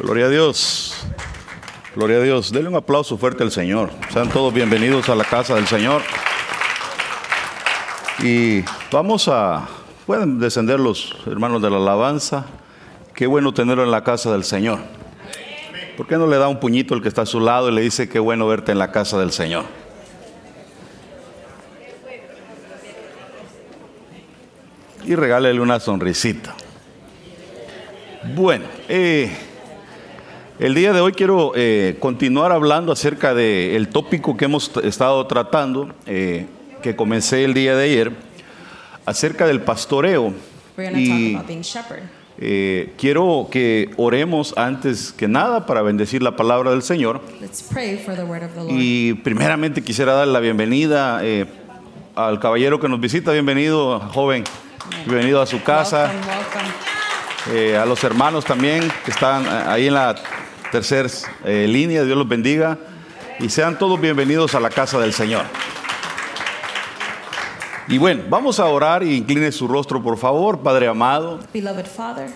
Gloria a Dios. Gloria a Dios. Denle un aplauso fuerte al Señor. Sean todos bienvenidos a la casa del Señor. Y vamos a, pueden descender los hermanos de la alabanza. Qué bueno tenerlo en la casa del Señor. ¿Por qué no le da un puñito el que está a su lado y le dice qué bueno verte en la casa del Señor? Y regálele una sonrisita. Bueno, eh, el día de hoy quiero eh, continuar hablando acerca del tópico que hemos estado tratando, eh, que comencé el día de ayer, acerca del pastoreo. Y talk about being shepherd. eh, quiero que oremos antes que nada para bendecir la palabra del Señor. Y primeramente quisiera dar la bienvenida eh, al caballero que nos visita. Bienvenido, joven. Bienvenido a su casa. Welcome, welcome. Eh, a los hermanos también que están ahí en la tercera eh, línea, Dios los bendiga. Y sean todos bienvenidos a la casa del Señor. Y bueno, vamos a orar y incline su rostro, por favor, Padre amado. Beloved Father,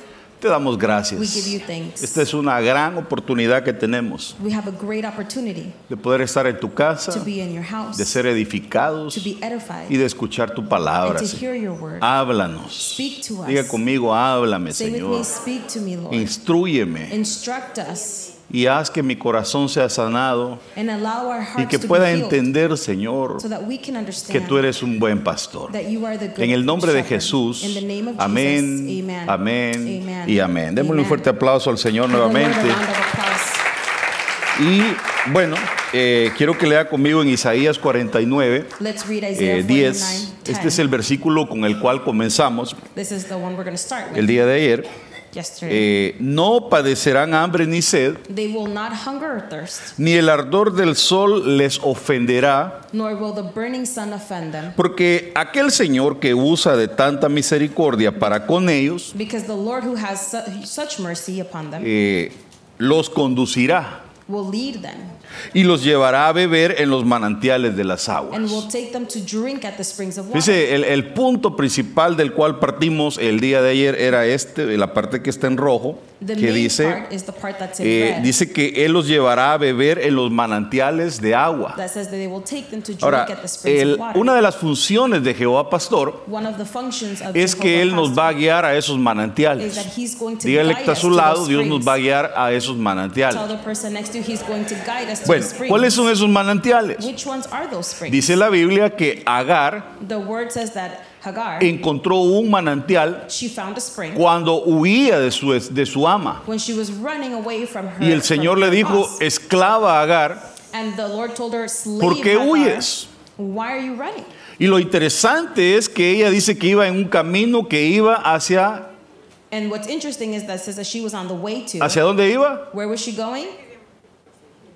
Te damos we give you gracias. thanks. Esta es una gran oportunidad que tenemos We have a great opportunity de poder estar en tu casa, to be in your house, de ser edificados to be edified, y de escuchar tu and palabra. to Señor. hear your word. Háblanos. Speak to us. Diga conmigo, háblame, Say with Señor. me, speak to me, Lord. Instrúyeme Instruct us y haz que mi corazón sea sanado y que pueda entender, Señor, que tú eres un buen pastor. En el nombre de. Jesús, amén, amén y amén. Démosle un fuerte aplauso al Señor nuevamente. Y bueno, eh, quiero que lea conmigo en Isaías 49, Let's read Isaiah eh, 49, 10. Este es el versículo con el cual comenzamos el día de ayer. Eh, no padecerán hambre ni sed, They will not hunger or thirst, ni el ardor del sol les ofenderá, nor will the burning sun offend them, porque aquel Señor que usa de tanta misericordia para con ellos, because the Lord who has su- such mercy upon them eh, los conducirá. will lead them y los llevará a beber en los manantiales de las aguas. and will take them to drink at the springs of water. Dice, el, el punto principal del cual partimos el día de ayer era este, la parte que está en rojo, The que dice, eh, dice que Él los llevará a beber en los manantiales de agua. Ahora, el- una de las funciones de Jehová Pastor One of the functions of es que Él nos va a guiar a esos manantiales. Dígale que está a su lado, Dios nos va a guiar a esos manantiales. Bueno. ¿cuáles son esos manantiales? Which ones are those springs? Dice la Biblia que Agar the word says that Hagar, encontró un manantial she found a spring cuando huía de su, de su ama. when she was running away from her. Y el Señor le dijo, esclava Agar, and the Lord told her, Slave ¿por qué huyes? Why are you running? Y lo interesante es que ella dice que iba en un camino que iba hacia... And what's interesting is that it says that she was on the way to. ¿Hacia dónde iba? Where was she going?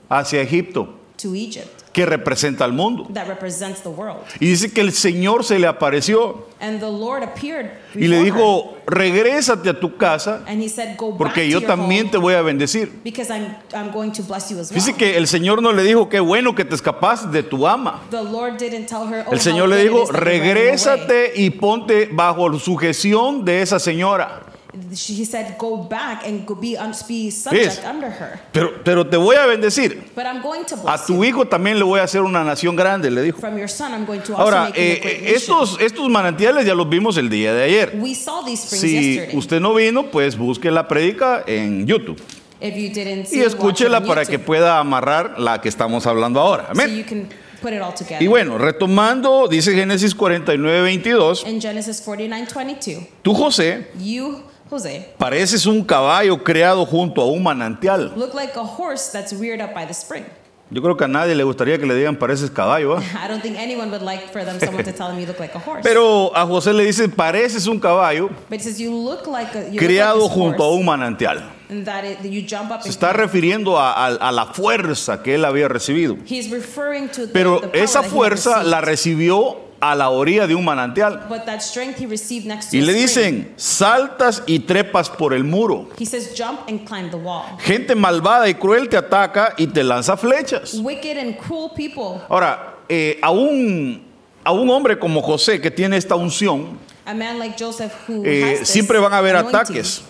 Hacia Egipto, To Egypt. que representa al mundo. That represents the world. Y dice que el Señor se le apareció And the Lord appeared y le dijo, regrésate a tu casa and he said, porque yo también te voy a bendecir. because I'm, I'm going to bless you as well. Dice que el Señor no le dijo, qué bueno que te escapaste de tu ama. The Lord didn't tell her, oh, El Señor le dijo, is that you're running away." regrésate y ponte bajo sujeción de esa señora. He said, Go back and go be, be subject under her. Pero, pero te voy a bendecir. But I'm going to A bless tu you. hijo también le voy a hacer una nación grande, le dijo. From your son, I'm going to also Ahora, make him a eh, great eh, nation. estos, estos manantiales ya los vimos el día de ayer. We saw these springs Si yesterday. usted no vino, pues busque la prédica en YouTube If you didn't y see it, watch it escúchela on para que YouTube, pueda amarrar la que estamos hablando ahora. So Amén. you can put it all together. Y bueno, retomando, dice Génesis 49, 22, In Genesis 49, 22, tú José you, Jose, pareces un caballo creado junto a un manantial. look like a horse that's reared up by the spring. Yo creo que a nadie le gustaría que le digan pareces caballo. ¿ah? I don't think anyone would like for them someone to tell them you look like a horse. Pero a José le dice, pareces un caballo but it says you look like a you criado look like junto a un manantial. and that, it, you jump up Se and está refiriendo a, a- a la fuerza que él había recibido. He's referring to the, Pero the power esa fuerza la recibió a la orilla de un manantial. But that strength he received next to Y le dicen, saltas y trepas por el muro. He says, jump and climb the wall. Gente malvada y cruel te ataca y te lanza flechas. Wicked and cruel people. Ahora, eh, a, un, a un hombre como José que tiene esta unción, A man like Joseph who eh, has this siempre van a haber anointing, ataques.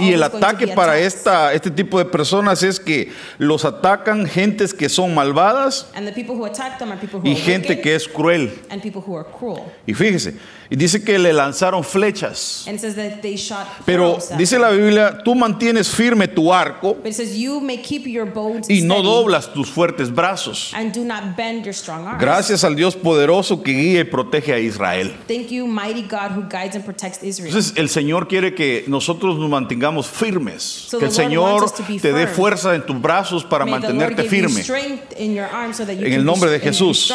Y el ataque para esta, este tipo de personas es que los atacan gentes que son malvadas y are gente que es cruel. and people who are cruel. Y fíjese, y dice que le lanzaron flechas. And it says that they shot Pero dice la Biblia, tú mantienes firme tu arco But it says you may keep your bows y no doblas tus fuertes brazos. and do not bend your strong arms. Gracias al Dios poderoso que guía y protege a Israel. Entonces el Señor quiere que nosotros nos mantengamos firmes, So que el Señor te dé fuerza en tus brazos para May mantenerte firme so en el nombre de Jesús.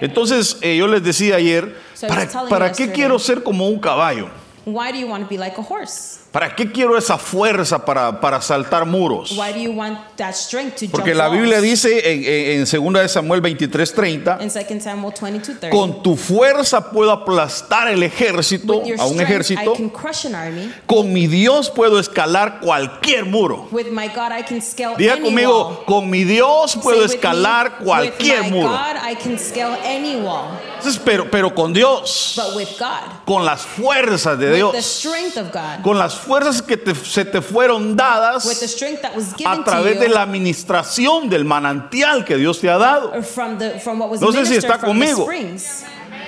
Entonces eh, yo les decía ayer, So ¿para, para qué quiero ser como un caballo? Why do you want to be like a horse? ¿Para qué quiero esa fuerza para, para saltar muros? Why do you want that strength to Porque jump la Biblia walls? dice en, en, en 2 de Samuel 23:30, in 2 Samuel 22:30 con tu fuerza puedo aplastar el ejército, with your a un strength ejército, I can crush an army con mi Dios puedo escalar cualquier muro. with my God I can scale Diga any conmigo, wall con mi Dios Say puedo with me, escalar cualquier with my muro. God I can scale any wall Entonces, pero, pero con Dios, but with God con las fuerzas de Dios, strength of God con las fuerzas que te- se te fueron with the dadas strength that was a través de la administración del manantial que Dios te ha dado. from the from what was No sé si está conmigo.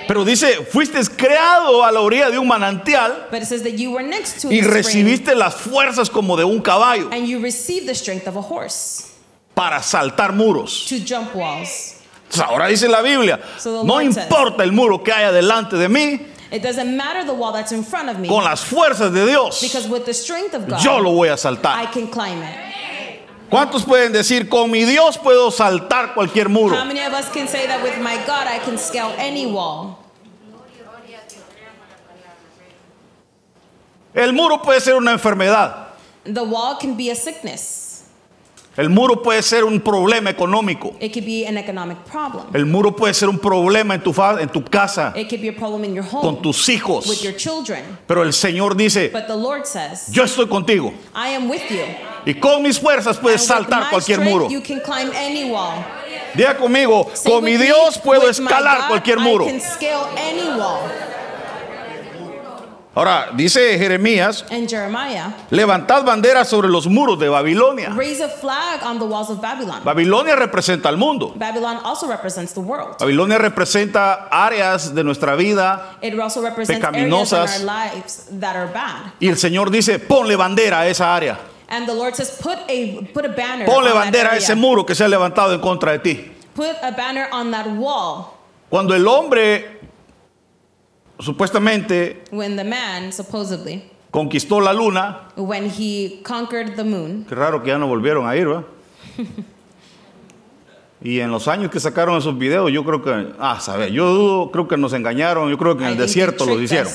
Pero dice, fuiste creado a la orilla de un manantial y recibiste las fuerzas como de un caballo and you received the strength of a horse para saltar muros. to jump walls Entonces, ahora dice la Biblia, no importa el muro que haya delante de mí, it doesn't matter the wall that's in front of me con las fuerzas de Dios, because with the strength of God yo lo voy a I saltar. can climb it ¿Cuántos pueden decir, con mi Dios puedo saltar cualquier muro? How many of us can say that with my God I can scale any wall? El muro puede ser una enfermedad. The wall can be a sickness. El muro puede ser un problema económico. It could be an economic problem. El muro puede ser un problema en tu, en tu casa, It could be a problem in your con home tus with hijos. your children. Pero el Señor dice, But the Lord says, yo estoy contigo. I am with you. Y con mis fuerzas puedes And with saltar cualquier strength, muro. You can climb any wall. Diga conmigo, Say con with mi me, Dios puedo with escalar God, cualquier muro. I can scale any wall. Ahora, dice Jeremías, And Jeremiah, levantad banderas sobre los muros de Babilonia. raise a flag on the walls of Babylon. Babilonia representa al mundo. Babylon also represents the world. Babilonia representa áreas de nuestra vida It also represents areas in Pecaminosas. our lives that are bad. y el Señor dice, ponle bandera a esa área. And the Lord says, put a put a banner. Ponle on that bandera a area. ese muro que se ha levantado en contra de ti. Put a banner on that wall. Cuando el hombre supuestamente When the man supposedly, conquistó la luna, when he conquered the moon, qué raro que ya no volvieron a ir, ¿va? Y en los años que sacaron esos videos, yo creo que, ah, sabe, yo dudo, creo que nos engañaron, yo creo que en I el desierto los hicieron.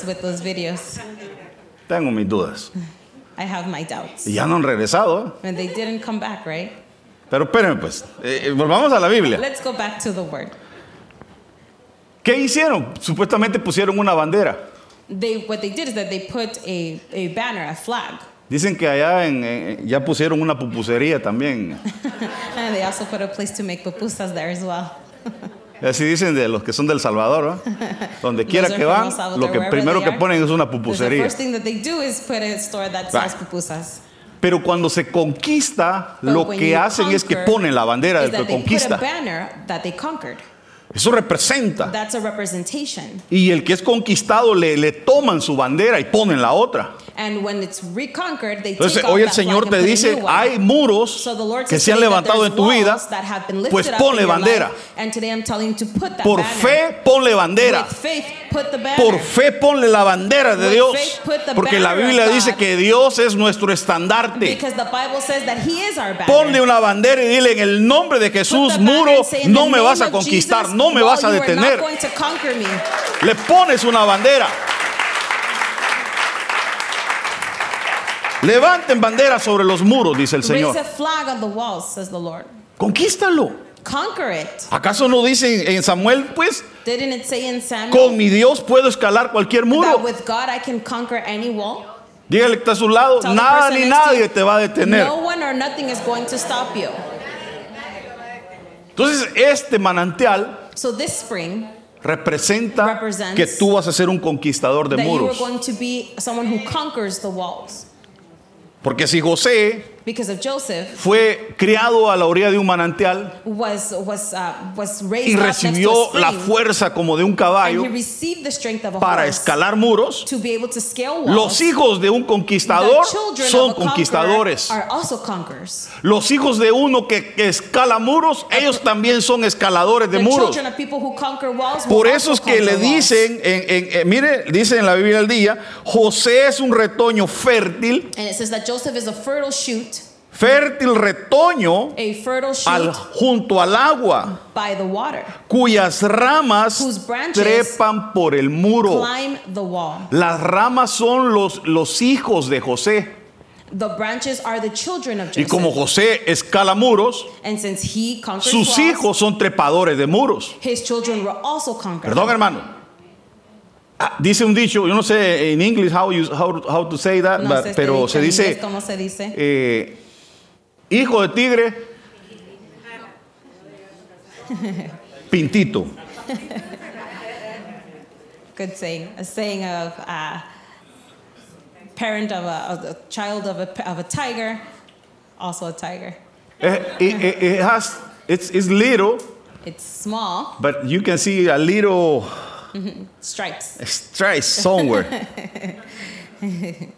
Tengo mis dudas. I have my doubts. Y ya no han regresado, ¿eh? And they didn't come back, right? Pero espérenme pues, eh, eh, volvamos a la Biblia. Let's go back to the word. ¿Qué hicieron? Supuestamente pusieron una bandera. They what they did is that they put a, a banner, a flag. Dicen que allá en, en- ya pusieron una pupusería también. And they also put a place to make pupusas there as well. Así dicen de los que son del Salvador. Donde quiera Those que from van, El Salvador, lo que wherever primero they que are. ponen es una The pupusería. first thing that they do is put a store that sells Right. pupusas. Pero cuando se conquista, But lo when que you hacen es que conquer, ponen la bandera is del that que they put a conquista. banner that they conquered. Eso representa. That's a representation. Y el que es conquistado le, le toman su bandera y ponen la otra. And when it's reconquered, they Entonces hoy el Señor te dice, hay muros So the Lord que se han levantado en tu vida, pues ponle bandera. life, and today I'm telling you to put that Por fe, ponle bandera. With faith. Por fe, ponle la bandera de Dios. Porque la Biblia dice que Dios es nuestro estandarte. Because the Bible says that He is our banner. Ponle una bandera y dile en el nombre de Jesús, muro, no me vas a conquistar, no me vas a detener. Le pones una bandera. Levanten bandera sobre los muros, dice el Señor. Conquístalo. Conquer it. ¿Acaso no dice en Samuel, pues, Didn't it say in Samuel con mi Dios puedo escalar cualquier that muro? with God I can conquer any wall? Dígale que está a su lado, Tell nada ni nadie te va a detener. No one or nothing is going to stop you. Entonces, este manantial So this spring, representa Represents que tú vas a ser un conquistador de that you are muros. going to be someone who conquers the walls. Porque si José Because of Joseph fue criado a la orilla de un manantial was was uh, was raised y up next to a recibió la fuerza como de un and caballo he received the strength of a para horse escalar muros, to be able to scale walls. los hijos de un the conquistador children son of a conqueror conquistadores. are also conquerors. Los hijos de uno que, que escala muros, ellos también son escaladores de muros. of who walls Por eso es que le walls. dicen, en, en- en- mire, dice en la Biblia del día, José es un retoño fértil, And it says that Joseph is a fertile shoot, fértil retoño al, junto al agua, by the water, cuyas ramas trepan por el muro. climb the wall. Las ramas son los, los hijos de José. The branches are the children of Y Joseph. como José escala muros, and since he conquered sus walls, hijos son trepadores de muros. his children will also conquer. Perdón, hermano. Ah, Dice un dicho, yo no sé en inglés how, you- how, how to say that, No but- sé este pero se dice eh, hijo de tigre, pintito. Good saying. A saying of uh, parent of a, of a child of a, of a tiger, also a tiger. Eh, It, it- it has, it's, it's little, It's small, but you can see a little stripes. stripe somewhere.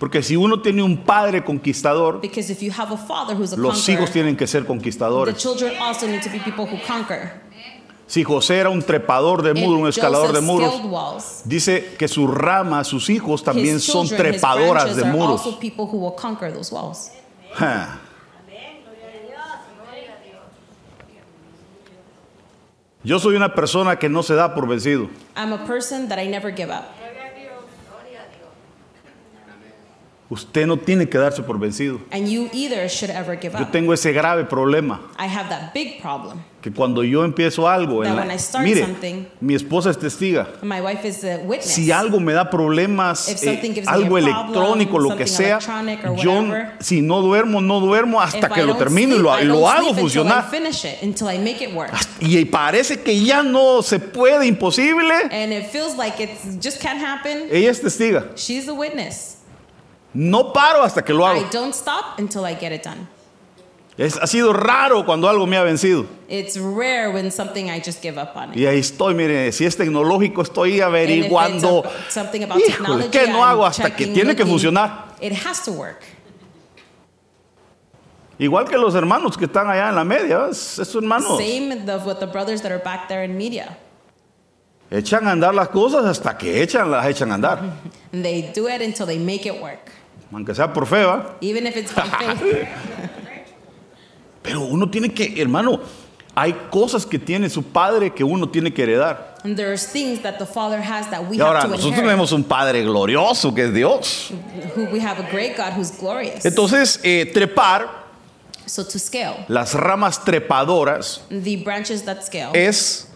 Porque si uno tiene un padre conquistador, Because if you have a father who's a los hijos tienen que ser the conquistadores. children also need to be people who conquer. Si José era un trepador de muros, un escalador de muros, dice que sus ramas, sus hijos también son trepadoras de muros. Yo soy una persona que no se da por vencido. I'm a person that I never give up. Usted no tiene que darse por vencido. And you either should ever give Yo tengo ese grave problema I have that big problem. que cuando yo empiezo algo, en la- mire, mi esposa es testiga. My wife is a witness. Si algo me da problemas, eh, me algo a problem, electrónico, lo que sea, yo si no duermo, no duermo hasta If que I lo termino y sleep, lo, y lo don't hago funcionar. finish it, until I make it work. Y parece que ya no se puede, imposible. And it feels like it just can't happen. Ella es testiga. She's a witness. No paro hasta que lo I hago. don't stop until I get it done. Es- ha sido raro cuando algo me ha vencido. It's rare when something I just give up on it. Y ahí estoy, mire, si es tecnológico, estoy averiguando. Híjole, ¿qué no hago hasta que tiene que funcionar? It has to work. Igual que los hermanos que están allá en la media, es- esos hermanos Same with the brothers that are back there in media. echan a andar las cosas hasta que echan, las echan a andar. And they do it until they make it work. Aunque sea por fe, ¿va? Even if it's by faith. Pero uno tiene que, hermano, hay cosas que tiene su padre que uno tiene que heredar. And there's things that the Father has that we Y ahora, have to nosotros inherit. tenemos un padre glorioso que es Dios. Who we have a great God who's glorious. Entonces, eh, trepar, so to scale, las ramas trepadoras, the branches that scale es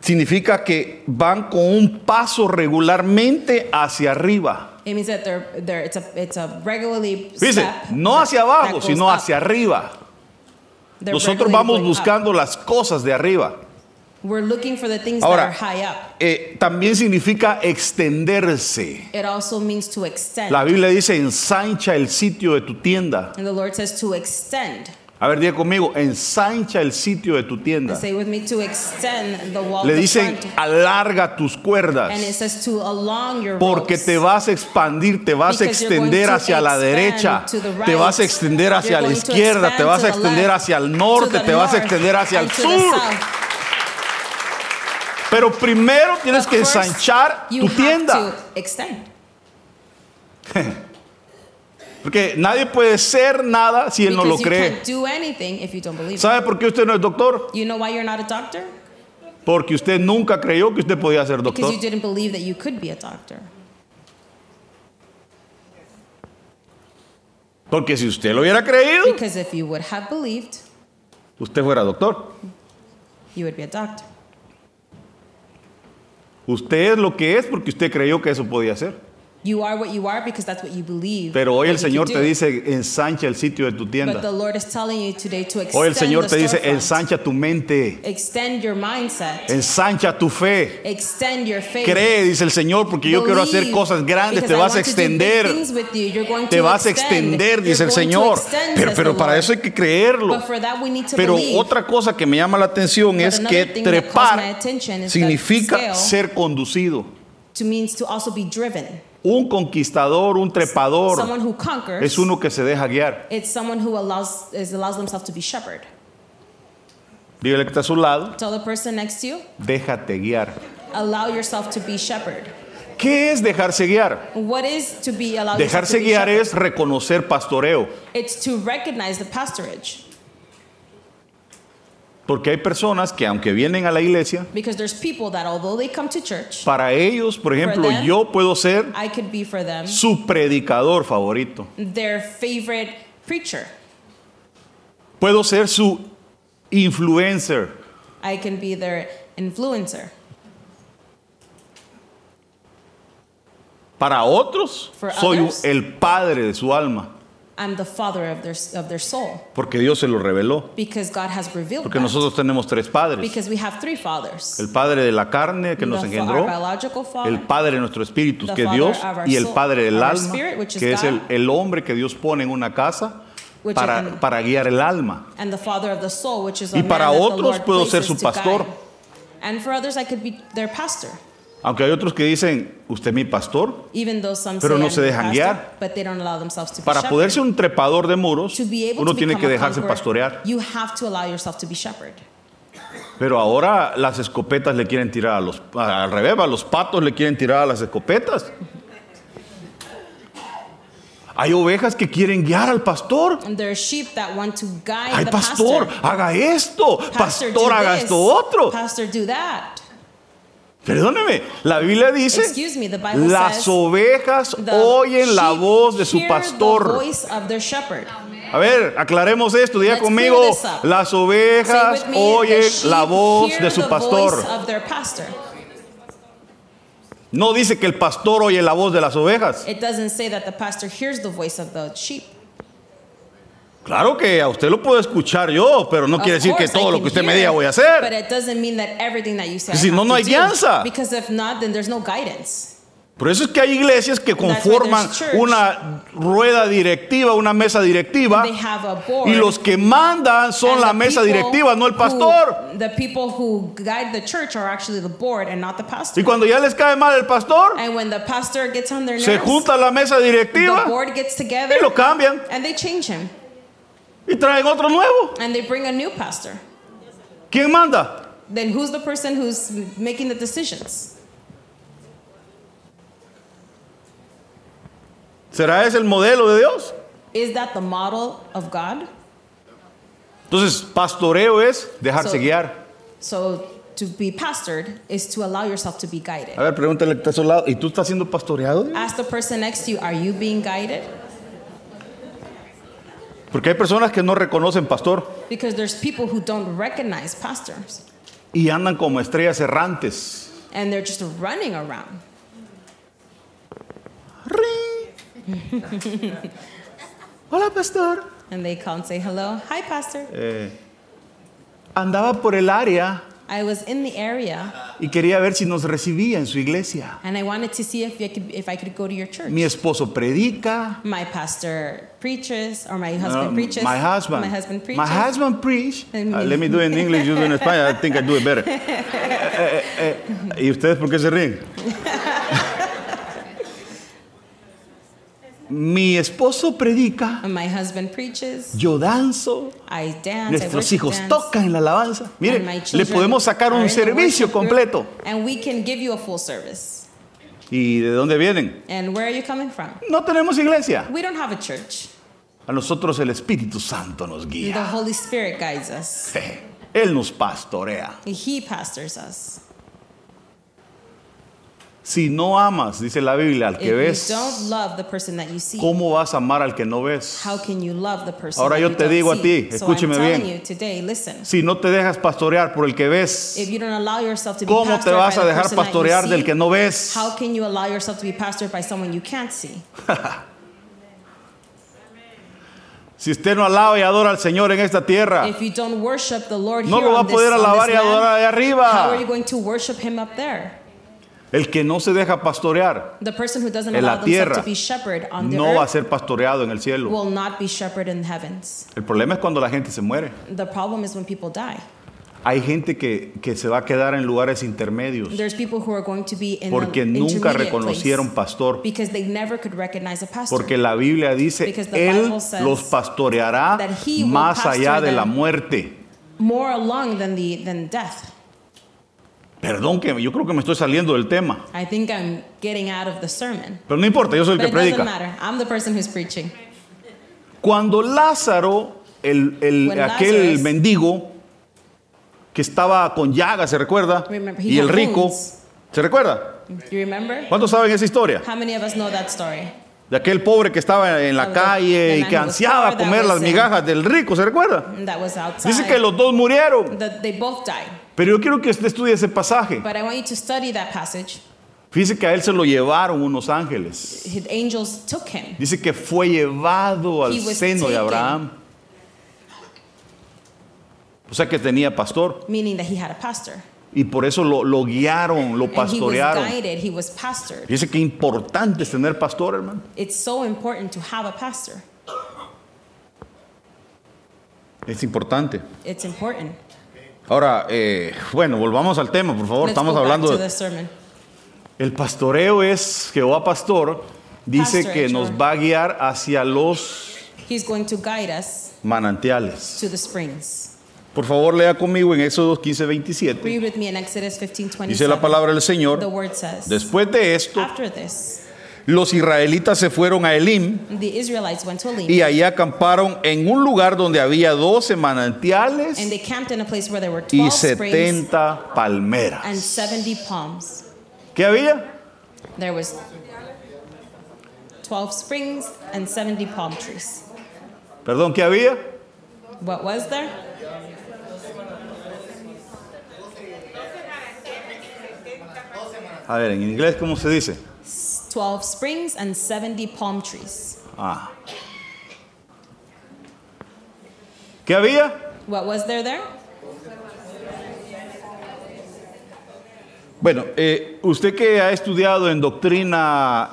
significa que van con un paso regularmente hacia arriba. It means that they're, they're, it's, a, it's a regularly Dice, step no hacia abajo, sino up. hacia arriba. They're Nosotros vamos up. buscando las cosas de arriba. We're looking for the things Ahora, that are high up. eh, también significa extenderse. It also means to extend. La Biblia dice, ensancha el sitio de tu tienda. and the Lord says to extend. A ver, diga conmigo, ensancha el sitio de tu tienda. Say with me to extend the wall Le dicen, alarga tus cuerdas. And it says to along your Porque te vas a expandir, te vas a extender hacia la derecha, te vas a extender hacia la izquierda, te vas a extender left, hacia el norte, te vas a extender hacia el sur. Pero primero tienes But que ensanchar tu tienda. Porque nadie puede ser nada si él no lo cree. ¿Sabe por qué usted no es doctor? You know why you're not a doctor? Porque usted nunca creyó que usted podía ser Because doctor. you didn't believe that you could be a doctor. Porque si usted lo hubiera creído, Because if you would have believed, usted fuera doctor. you would be a doctor. Usted es lo que es porque usted creyó que eso podía ser. You are what you are because that's what you believe. Pero hoy el Señor te dice, ensancha el sitio de tu But tienda. the Lord is telling you today to extend Hoy el Señor te dice, ensancha tu mente, Extend your mindset. ensancha tu fe. Extend your faith. Cree, dice el Señor, porque yo quiero hacer Believe, cosas grandes, because te vas a want to do big extender, you. You're going te to vas a extend. extender, dice el Señor. extend, Pero, pero para eso hay que creerlo. But for that we need to Pero believe. otra cosa que me llama la atención But es another que thing that calls my trepar attention is that significa ser conducido. to means to also be driven. Un conquistador, un trepador, Someone who conquers. es uno que se deja guiar. It's someone who allows allows themselves to be shepherded. Dígale que está a su lado, Tell the person next to you, déjate guiar. allow yourself to be shepherded. ¿Qué es dejarse guiar? What is to be allowed yourself to Dejarse be guiar shepherded? es reconocer pastoreo. It's to recognize the pastorage. Porque hay personas que aunque vienen a la iglesia, Because there's people that although they come to church, para ellos, por ejemplo, them, yo puedo ser them su predicador favorito. their favorite preacher. Puedo ser su influencer. I can be their influencer. Para otros, For soy others? el padre de su alma. I'm the father of their of their soul Porque Dios se lo reveló. because God has revealed Porque that. nosotros tenemos tres padres. Because we have three fathers. El padre de la carne que nos The fa- engendró, father, el padre de nuestro espíritu que es Dios of our y el padre del alma spirit, que es el, God. el hombre que Dios pone en una casa para, is- para guiar el alma. and the father of the soul, which is Y para otros puedo ser su pastor. And for others, I could be their pastor. Aunque hay otros que dicen, usted es mi pastor. Pero no se dejan guiar. Para poder ser un trepador de muros, uno tiene que dejarse pastorear. Pero ahora las escopetas le quieren tirar a los, al revés, a los patos le quieren tirar a las escopetas. Hay ovejas que quieren guiar al pastor. And there are sheep that want to guide Ay, the pastor, haga esto. Pastor, haga esto otro. Pastor, do that. Perdóneme, la Biblia dice, me, las ovejas oyen la voz de su pastor. A ver, aclaremos esto, diga Let's conmigo, las ovejas me, oyen la voz de su pastor. No dice que el pastor oye la voz de las ovejas. It doesn't say that the pastor hears the voice of the sheep. Claro que a usted lo puedo escuchar yo, pero no Of quiere decir que todo lo que usted me diga voy a But hacer. it doesn't mean that everything that you say I Si no, no hay do. guianza. Because if not, then there's no guidance. Por eso es que hay iglesias que conforman una rueda directiva, una mesa directiva, board. y los que mandan son la mesa directiva, no el who- pastor. the people who guide the church are actually the board and not the pastor. Y cuando ya les cae mal el pastor, And when the pastor gets on their se junta la mesa the directiva board gets together y lo cambian and they change him. Y traen otro nuevo. And they bring a new pastor. ¿Quién manda? Then who's the person who's making the decisions? ¿Será ese el modelo de Dios? Is that the model of God? Entonces, pastoreo es dejarse So- guiar. So to be pastored is to allow yourself to be guided. A ver, pregúntale que está a su lado. ¿Y tú estás siendo pastoreado? Ask the person next to you, are you being guided? Porque hay personas que no reconocen pastor Because there's people who don't recognize pastors y andan como estrellas errantes. and they're just running around. Hola, pastor. And they come and say, hello, hi, pastor. Eh, andaba por el área I was in the area y quería ver si nos recibía en su iglesia. and I wanted to see if I could, if I could go to your church. Mi esposo predica. My pastor preaches, or my husband preaches. my husband. My husband preaches. My husband preach. Uh, let me do it in English, you do it in Spanish. I think I do it better. Eh, eh, eh, ¿Y ustedes por qué se ríen? Mi esposo predica, And my husband preaches. yo danzo, I dance. Nuestros hijos dance. tocan en la alabanza. Mire, and my le podemos sacar un the servicio completo. And we can give you a full service. ¿Y de dónde vienen? And where are you coming from? No tenemos iglesia. We don't have a church. A nosotros el Espíritu Santo nos The guía. Holy Spirit guides us. Él nos pastorea. He pastors us. Si no amas, dice la Biblia, al If que you ves, don't love the person that you see, ¿cómo vas a amar al que no ves? how can you love the person Ahora yo te digo a see? ti, so I'm escúcheme telling bien. today, listen. Si no te dejas pastorear por el que ves, If you don't allow yourself to be ¿cómo te vas a dejar pastorear del see, que no ves? How can you allow yourself to be pastored by someone you can't see? Si usted no alaba y adora al Señor en esta tierra, If no lo va a poder alabar y adorar you arriba. El que no se deja pastorear The person who doesn't En la allow themselves tierra to be shepherded on the no va a earth ser pastoreado en el cielo. will not be shepherded in heavens. El problema es cuando la gente se muere. The problem is when people die. Hay gente que, que se va a quedar en lugares intermedios There's people who are going to be in porque the nunca intermediate reconocieron place pastor. because they never could recognize a pastor. Porque la Biblia dice, Because the Él Bible says los pastoreará that he will más pastor allá de la them. muerte. More along than the than death. Perdón que yo creo que me estoy saliendo del tema. I think I'm getting out of the sermon. Pero no importa, yo soy el But que it doesn't predica. matter. I'm the person who's preaching. Cuando Lázaro, el, el- When aquel Lazarus- mendigo que estaba con llagas, ¿se recuerda? Remember, he Y el rico, wounds. ¿se recuerda? Do you remember? ¿Cuántos saben esa historia? How many of us know that story? De aquel pobre que estaba en la Of calle y que ansiaba poor comer las in- migajas del rico, ¿se recuerda? That was outside. Dice que los dos murieron. They both died. Pero yo quiero que usted estudie ese pasaje. But I want you to study that passage. Fíjese que a él se lo llevaron unos ángeles. His angels took him. Dice que fue llevado al He was seno de taken. Abraham. O sea que tenía pastor. meaning that he had a pastor. Y por eso lo, lo guiaron, lo And he was pastorearon. guided, he was pastored. Dice que importante es tener pastor, hermano. It's so important to have a pastor. Es importante. It's important. Ahora, eh, bueno, volvamos al tema, por favor. Let's Estamos hablando de... the. El pastoreo es Jehová pastor. Dice Pastor, que nos va a guiar hacia los He's going to guide us manantiales. to the springs. Por favor, lea conmigo en Éxodo 15, 27. Read with me in Exodus 15, 27. Dice la palabra del The Señor. word says, Después de esto, After this, los israelitas se fueron a Elim the Israelites went to Elim, y allí acamparon en un lugar donde había 12 manantiales and they camped in a place where there were y 12 springs 70 and palmeras. 70 palms. ¿Qué había? There was 12 springs and 70 palm trees. Perdón, ¿qué había? What was there? A ver, en inglés, ¿cómo se dice? 12 springs and 70 palm trees. Ah. ¿Qué había? What was there there? Bueno, eh, usted que ha estudiado en doctrina,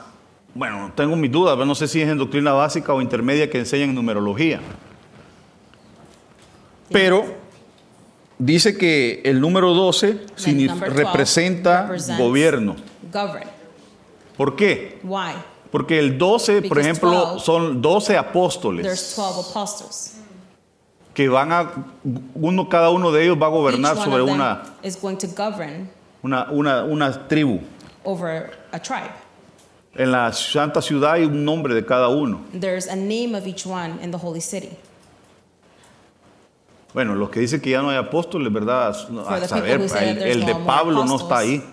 bueno, tengo mis dudas, pero no sé si es en doctrina básica o intermedia que enseñan numerología. Pero dice que el número 12 The signi- number 12 representa gobierno. Govern. ¿Por qué? Why? Porque el 12, por ejemplo, 12 son 12 There's apóstoles 12 apostles. que van a, uno, cada uno de ellos va a gobernar sobre una, is going to govern una, una, una tribu. over a tribe. En la santa ciudad hay un nombre de cada uno. There's a name of each one in the holy city. Bueno, los que dicen que ya no hay apóstoles, ¿verdad? A saber, el, there's de Pablo no está ahí.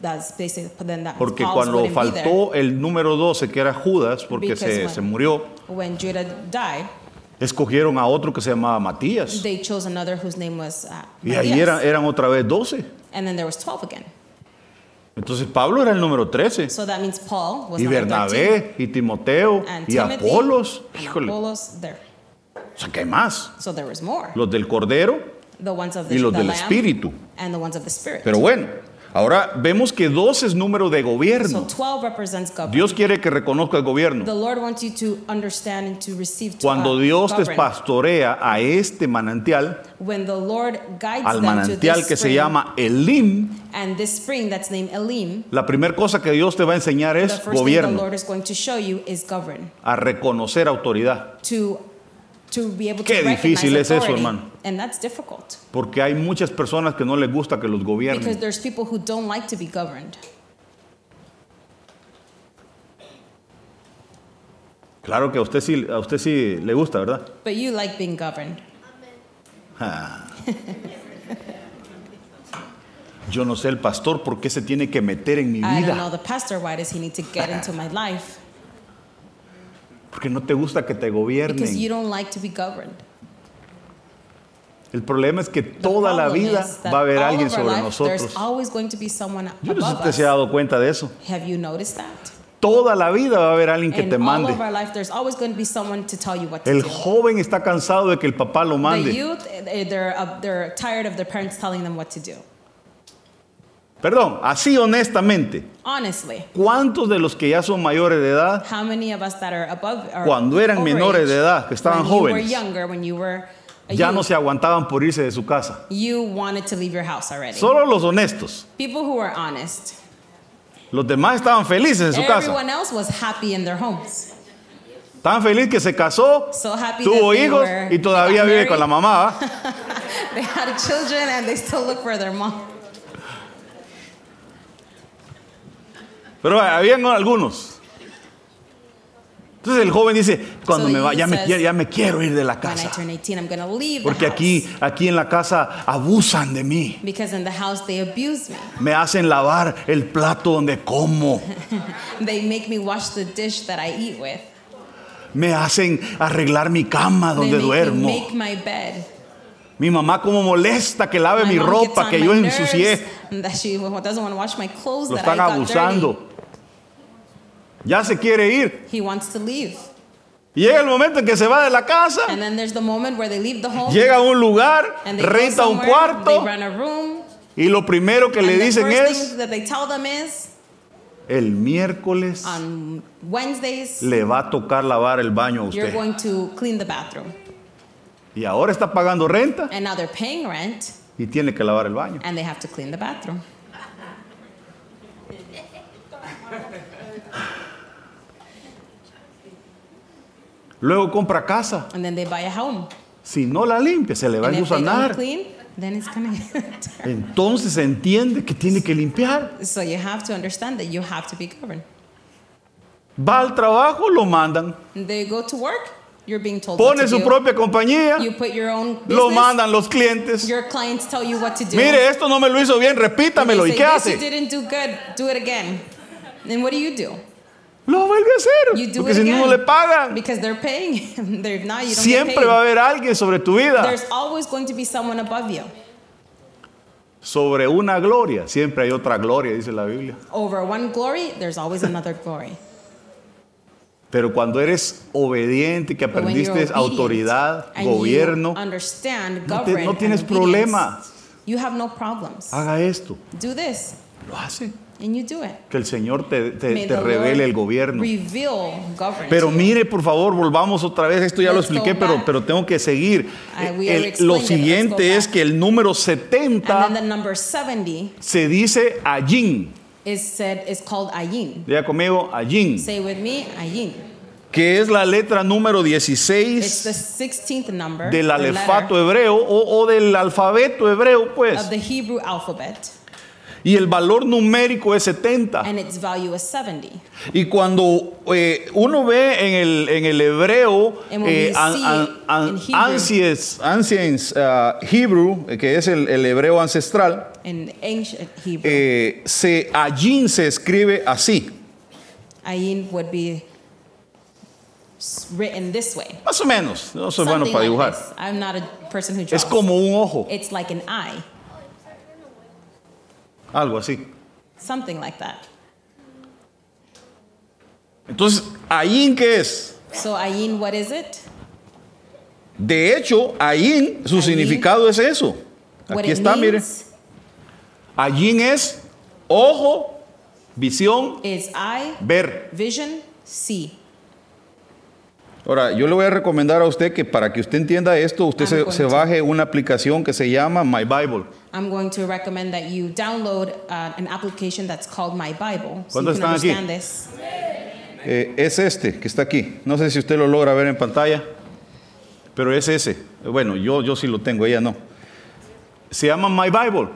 That's basically then that Porque cuando faltó el número 12, que era Judas, porque se, when- se murió, When Judah died, escogieron a otro que se llamaba Matías. they chose another whose name was uh, Y ahí eran, eran otra vez 12. and then there was 12 again. Entonces Pablo era el número 13. So that means Paul was Y number 13, Bernabé, y Timoteo, and y Timothy, Apolos. Híjole, o Apollos there. sea que hay más. So there was more. Los del Cordero The ones of the, y los the del Lamb Espíritu. and the ones of the Spirit. Pero bueno, ahora vemos que 12 es número de gobierno. 12 represents government. Dios quiere que reconozca el gobierno. The Lord wants you to understand and to receive to, Cuando uh, Dios te pastorea a este manantial, When the Lord guides al manantial que se llama Elim, and this spring that's named Elim, la primera cosa que Dios te va a enseñar the es first thing the gobierno, Lord is going to show you is govern. a reconocer autoridad. To, to be able Qué to recognize difícil es eso, hermano. And that's difficult. Porque hay muchas personas que no les gusta que los Because gobiernen. there's people who don't like to be governed. Claro que a usted sí, a usted sí le gusta, ¿verdad? But you like being governed. Yo no sé el pastor por qué se tiene que meter en mi I don't know vida. the pastor. Why does he need to get into my life? Porque no te gusta que te Because you gobiernen. don't like to be governed. El problema es que The toda la vida va a haber alguien sobre life, nosotros. Yo no sé si above usted us. se ha dado cuenta de eso. Have you noticed that? Toda la vida va a haber alguien que te mande. life, El do. joven está cansado de que el papá lo The mande. youth, eh, they're, uh, they're tired of their parents telling them what to do. Perdón, así honestamente, Honestly, ¿cuántos de los que ya son mayores de edad, how many of us that are above or Cuando eran menores de edad, que estaban when you were jóvenes, younger, when you were ya no se aguantaban por irse de su casa? you wanted to leave your house already? Solo los honestos. People who were honest. Los demás estaban felices en su casa. Everyone else was happy in their homes. Estaban felices que se casó, So happy tuvo hijos were, y todavía vive con la mamá. They had children and they still look for their mom. Pero habían algunos. Entonces el joven dice, cuando me va, ya me, ya me quiero ir de la casa. turn 18, I'm going to leave Porque aquí, aquí en la casa abusan de mí. Because in the house they abuse me. Hacen lavar el plato donde como. They make me wash the dish that I eat with. Me hacen arreglar mi cama donde duermo. Mi mamá como molesta que lave My mi ropa que yo ensucié. Lo están abusando. Ya se quiere ir. He wants to leave. Llega el momento en que se va de la casa. And then there's the moment where they leave the home. Llega a un lugar, and they go renta un They cuarto rent a room. y lo primero que and le dicen es, thing that they tell them is el miércoles on Wednesdays le va a tocar lavar el baño a you're usted. going to clean the bathroom. Y ahora está pagando renta And now they're paying rent y tiene que lavar el baño. and they have to clean the bathroom. Luego compra casa. And then they buy a home. Si no la limpia, se le va a And if they don't engusanar. clean, then it's gonna get Entonces se entiende que tiene que limpiar. So you have to understand that you have to be governed. Va al trabajo, lo mandan. They go to work, you're being told what Pone to su do. propia compañía, You put your own lo business. mandan los clientes. Your clients tell you what to do. Mire, esto no me lo hizo bien, repítamelo. ¿Y qué this you hace? didn't do good. Do it again. And what do you do? Lo vuelve a hacer. Porque si no no le pagan. Siempre va a haber alguien sobre tu vida. There's always going to be someone above you. Sobre una gloria, siempre hay otra gloria, dice la Biblia. Over one glory, there's always another glory. Pero cuando eres obediente, que aprendiste obedient autoridad, gobierno, no, te- no tienes problemas. You have no problems. Haga esto. Do this, Lo hace. And you do it. Que el Señor te, te- te revele el gobierno. Pero mire, por favor, volvamos otra vez. Esto ya lo Let's go expliqué, pero, pero tengo que seguir. I- El- lo siguiente es que el número and 70 then the number 70 se dice allín. is said is called ayin. Diga conmigo, allín. Say with me, ayin. Que es la letra número It's 16 the 16th number del alefato hebreo o, o del alfabeto hebreo, pues. of the Hebrew alphabet, Y el valor numérico es 70. and its value is 70. Y cuando eh, uno ve en el, en el hebreo, And when eh, we an- see an- an- in Hebrew- ancients, ancients, uh, Hebrew, que es el, el hebreo ancestral, Hebrew, eh, se, allí se escribe así, ayin would be written this way. más o menos. No soy bueno para dibujar. I'm not a person who draws. Es como un ojo, It's like an eye, algo así. something like that. Entonces, allí qué es? So ayin, what is it? De hecho, allí su Ayin. significado es eso. Aquí está, mire. Allí es ojo, visión, is eye, ver. vision, see. Ahora, yo le voy a recomendar a usted que para que usted entienda esto, usted I'm se, going se to- baje una aplicación que se llama My Bible. I'm going to recommend that you download uh, an application that's called My Bible, so you ¿Cuántos can están aquí? this. Eh, es este que está aquí. No sé si usted lo logra ver en pantalla, pero es ese. Bueno, yo, yo sí lo tengo, ella no. Se llama My Bible.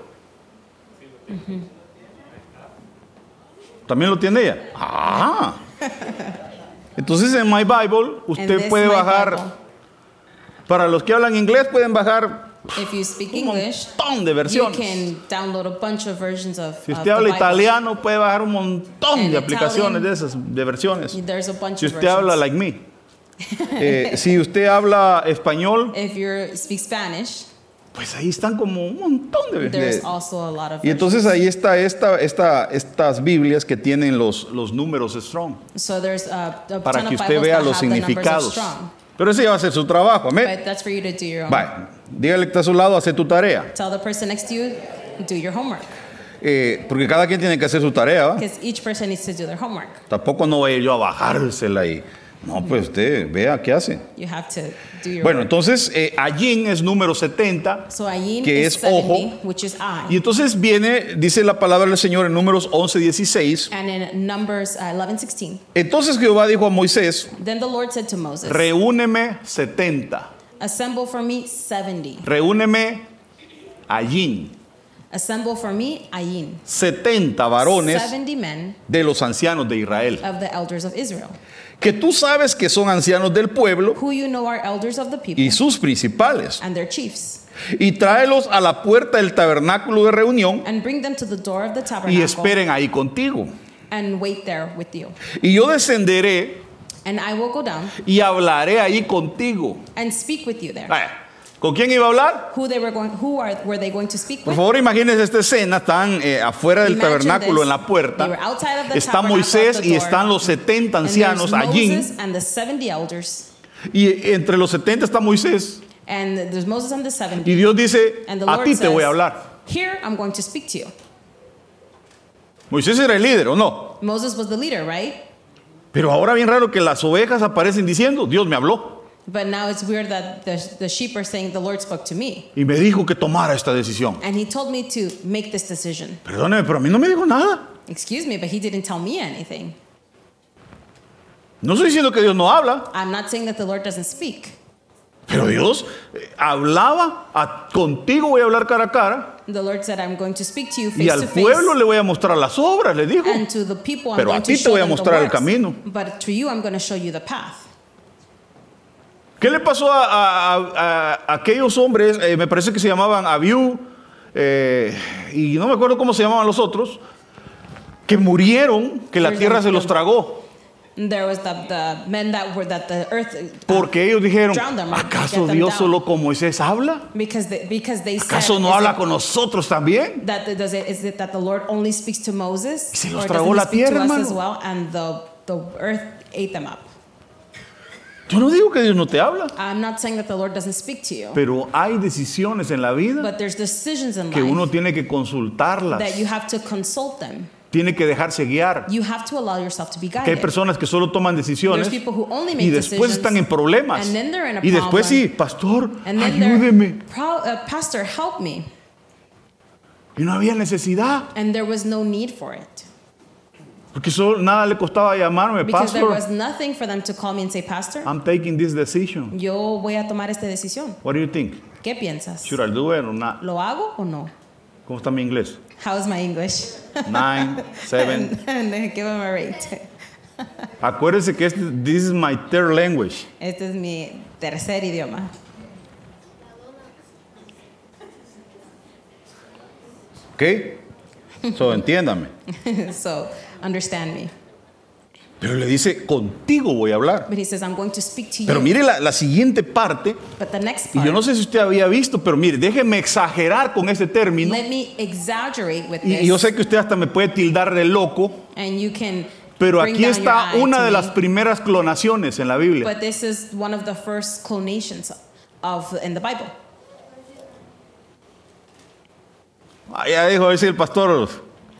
¿También lo tiene ella? Ah. Entonces en My Bible And usted puede bajar, Bible, para los que hablan inglés pueden bajar If you speak un English, montón de you versiones. can download a bunch of versions of, Si of usted habla italiano, puede bajar un montón En de aplicaciones Italian, de esas, de versiones. There's a bunch Si of usted habla versions. like me. Eh, si usted habla español, If you speak Spanish, pues ahí están como un montón de, of Y entonces ahí está esta, esta, estas Biblias que tienen los, los números strong So there's a, a para que usted vea los significados. Pero ese ya va a ser su trabajo, amén. Dígale que está a su lado, hace tu tarea. Tell the person next to you, do your homework. Eh, porque cada quien tiene que hacer su tarea, ¿va? Each person needs to do their homework. Tampoco no voy a ir yo a bajársela ahí. No, pues usted vea qué hace. You have to do your Bueno, work. entonces, eh, Ayin es número 70. So que es 70, ojo. which is. Y entonces viene, dice la palabra del Señor en números 11, 16. And in Numbers uh, 11, 16, Entonces Jehová dijo a Moisés, then the Lord said to Moses, reúneme 70. Assemble for me 70. Reúneme Ayin. Assemble for me ayin. 70 varones 70 men de los ancianos de Israel. of the elders of Israel, Que tú sabes que son ancianos del pueblo who you know are elders of the people y sus principales. and their chiefs, Y tráelos a la puerta del tabernáculo de reunión and bring them to the door of the y esperen ahí contigo. and wait there with you. Y yo descenderé And I will go down y hablaré ahí contigo. and speak with you there. Vaya, ¿Con quién iba a hablar? Who they were going, who are were they going to speak Por favor, imagínense esta escena, están eh, afuera del Imagine tabernáculo this. en la They puerta. were outside of the Está Moisés y están los 70 And ancianos allí. And the 70 elders. Y entre los 70 está Moisés. And there's Moses and the 70. Y Dios dice, And the a Lord ti te voy a hablar. Here I'm going to speak to you. Moisés era el líder, ¿o no? Moses was the leader, right? Pero ahora bien raro que las ovejas aparecen diciendo, Dios me habló. But now it's weird that the, the sheep are saying the Lord spoke to me. Y me dijo que tomara esta decisión. And he told me to make this decision. Perdóneme, pero a mí no me dijo nada. Excuse me, but he didn't tell me anything. No estoy diciendo que Dios no habla, I'm not saying that the Lord doesn't speak. pero Dios eh, hablaba, a- contigo voy a hablar cara a cara The Lord said, I'm going to speak to you y face al to face. pueblo le voy a mostrar las obras, le dijo. And to the people, I'm Pero a going ti to te voy a mostrar el camino. But to you, I'm going to show you the path. ¿Qué le pasó a, a- a- a aquellos hombres? eh, me parece que se llamaban Abiú eh, y no me acuerdo cómo se llamaban los otros, que murieron, que la tierra se los tragó. Uh, Porque ellos dijeron, ¿acaso Dios solo con Moisés habla? ¿Acaso no habla con nosotros también? Y se los tragó la tierra, hermano. as well and the the earth ate them up. Yo no digo que Dios no te habla, I'm not saying that the Lord doesn't speak to you, pero hay decisiones en la vida but there's decisions in que uno life tiene que consultarlas, that you have to consult them. tiene que dejarse guiar. You have to allow yourself to be Que hay guided. personas que solo toman decisiones There's people who only y después decisions, están en problemas. and then they're in a Y después sí, problem. pastor, And then they're, ayúdeme. "Pro- uh, Pastor, help me. Y no había necesidad, And there was no need for it. Porque solo, nada le costaba llamarme, Because there pastor, was nothing for them to call me and say, Pastor, I'm taking this decision. yo voy a tomar esta decisión. What do you think? ¿Qué piensas? Should I do it or not? ¿Lo hago o no? ¿Cómo está mi inglés? How's my English? Nine, seven. and give him a rate. Acuérdese que este, this is my third language. Este es mi tercer idioma. ¿Ok? So, entiéndame. so understand me. Pero le dice, contigo voy a hablar. But he says, I'm going to speak to Pero you. mire la, la siguiente parte, But the next y part, yo no sé si usted había visto, pero mire, déjeme exagerar con este término. let me exaggerate with Y, this. y yo sé que usted hasta me puede tildar de loco, and you can pero bring aquí down está una de me. las primeras clonaciones en la Biblia. But this is one of the first clonations of in the Bible. Ah, ya dijo, a ver si el pastor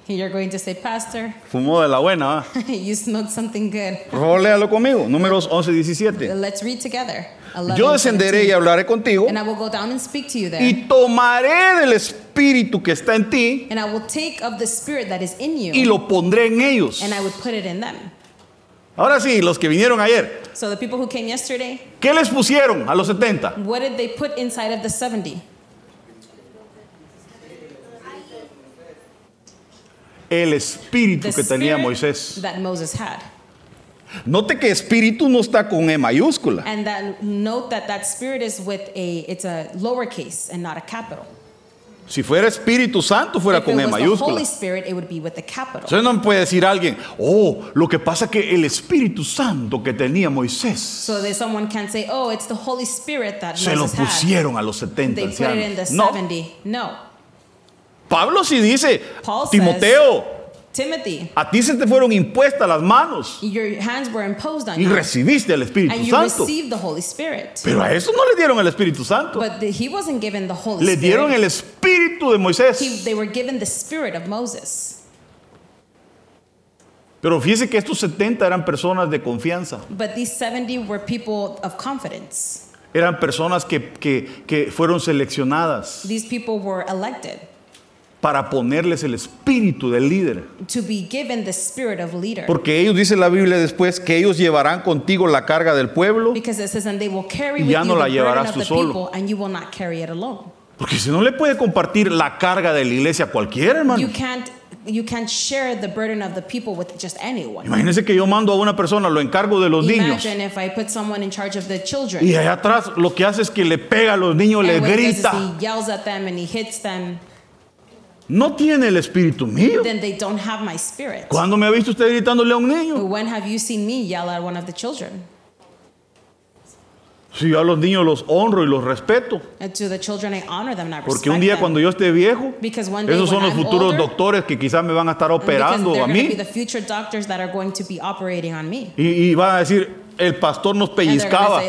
You're going to say, Pastor, fumó de la buena. you smoked something good. Por favor, léalo conmigo. Números 11, 17. Let's read together. 11, Yo descenderé y 17. hablaré contigo And I will go down and speak to you there. y tomaré del espíritu que está en ti And I will take of the spirit that is in you y lo pondré en ellos. and I would put it in them. Ahora sí, los que vinieron ayer, So the people who came yesterday, ¿qué les pusieron a los 70? what did they put inside of the 70? El espíritu The que tenía Moisés. that Moses had. Note que espíritu no está con E mayúscula. And then note that that spirit is with a, it's a lowercase and not a capital. Si fuera Espíritu Santo, fuera If con E mayúscula. Spirit, it would be with the capital. Entonces no puede decir alguien, oh, lo que pasa es que el Espíritu Santo que tenía Moisés So that someone can say, oh, it's the Holy Spirit that se lo Moses had. pusieron a los 70 They put it in the ancianos. No, 70. No. Pablo sí dice, Paul Timoteo, Timothy, a ti se te fueron impuestas las manos your hands were imposed on y you. recibiste el Espíritu And you Santo. received the Holy Spirit. Pero a eso no le dieron el Espíritu Santo. But the, he wasn't given the Holy Le dieron Spirit. el Espíritu de Moisés. He, they were given the Spirit of Moses. Pero fíjese que estos 70 eran personas de confianza. But these 70 were people of confidence. Eran personas que, que- que fueron seleccionadas These people were elected para ponerles el espíritu del líder. to be given the spirit of leader. Porque ellos, dice la Biblia después, que ellos llevarán contigo la carga del pueblo. Because it says, and they will carry Y with ya no la the llevarás tú solo. people, and you will not carry it alone. Porque si no le puede compartir la carga de la iglesia a cualquiera, hermano. You can't, you can't share the burden of the people with just anyone. Imagínense que yo mando a una persona, lo encargo de los niños. Imagine if I put someone in charge of the children. Y allá atrás lo que hace es que le pega a los niños, le and grita. he yells at them and he hits them. No tiene el espíritu mío. Then they don't have my spirit. ¿Cuándo me ha visto usted gritándole a un niño? When have you seen me yell at one of the children? Si yo a los niños los honro y los respeto. And to the children, I honor them, and I Porque respect un día them. cuando yo esté viejo, Because one day esos son when los I'm futuros older, doctores que quizás me van a estar because operando they're a mí. be the future doctors that are going to be operating on me. Y, y van a decir, el pastor nos pellizcaba.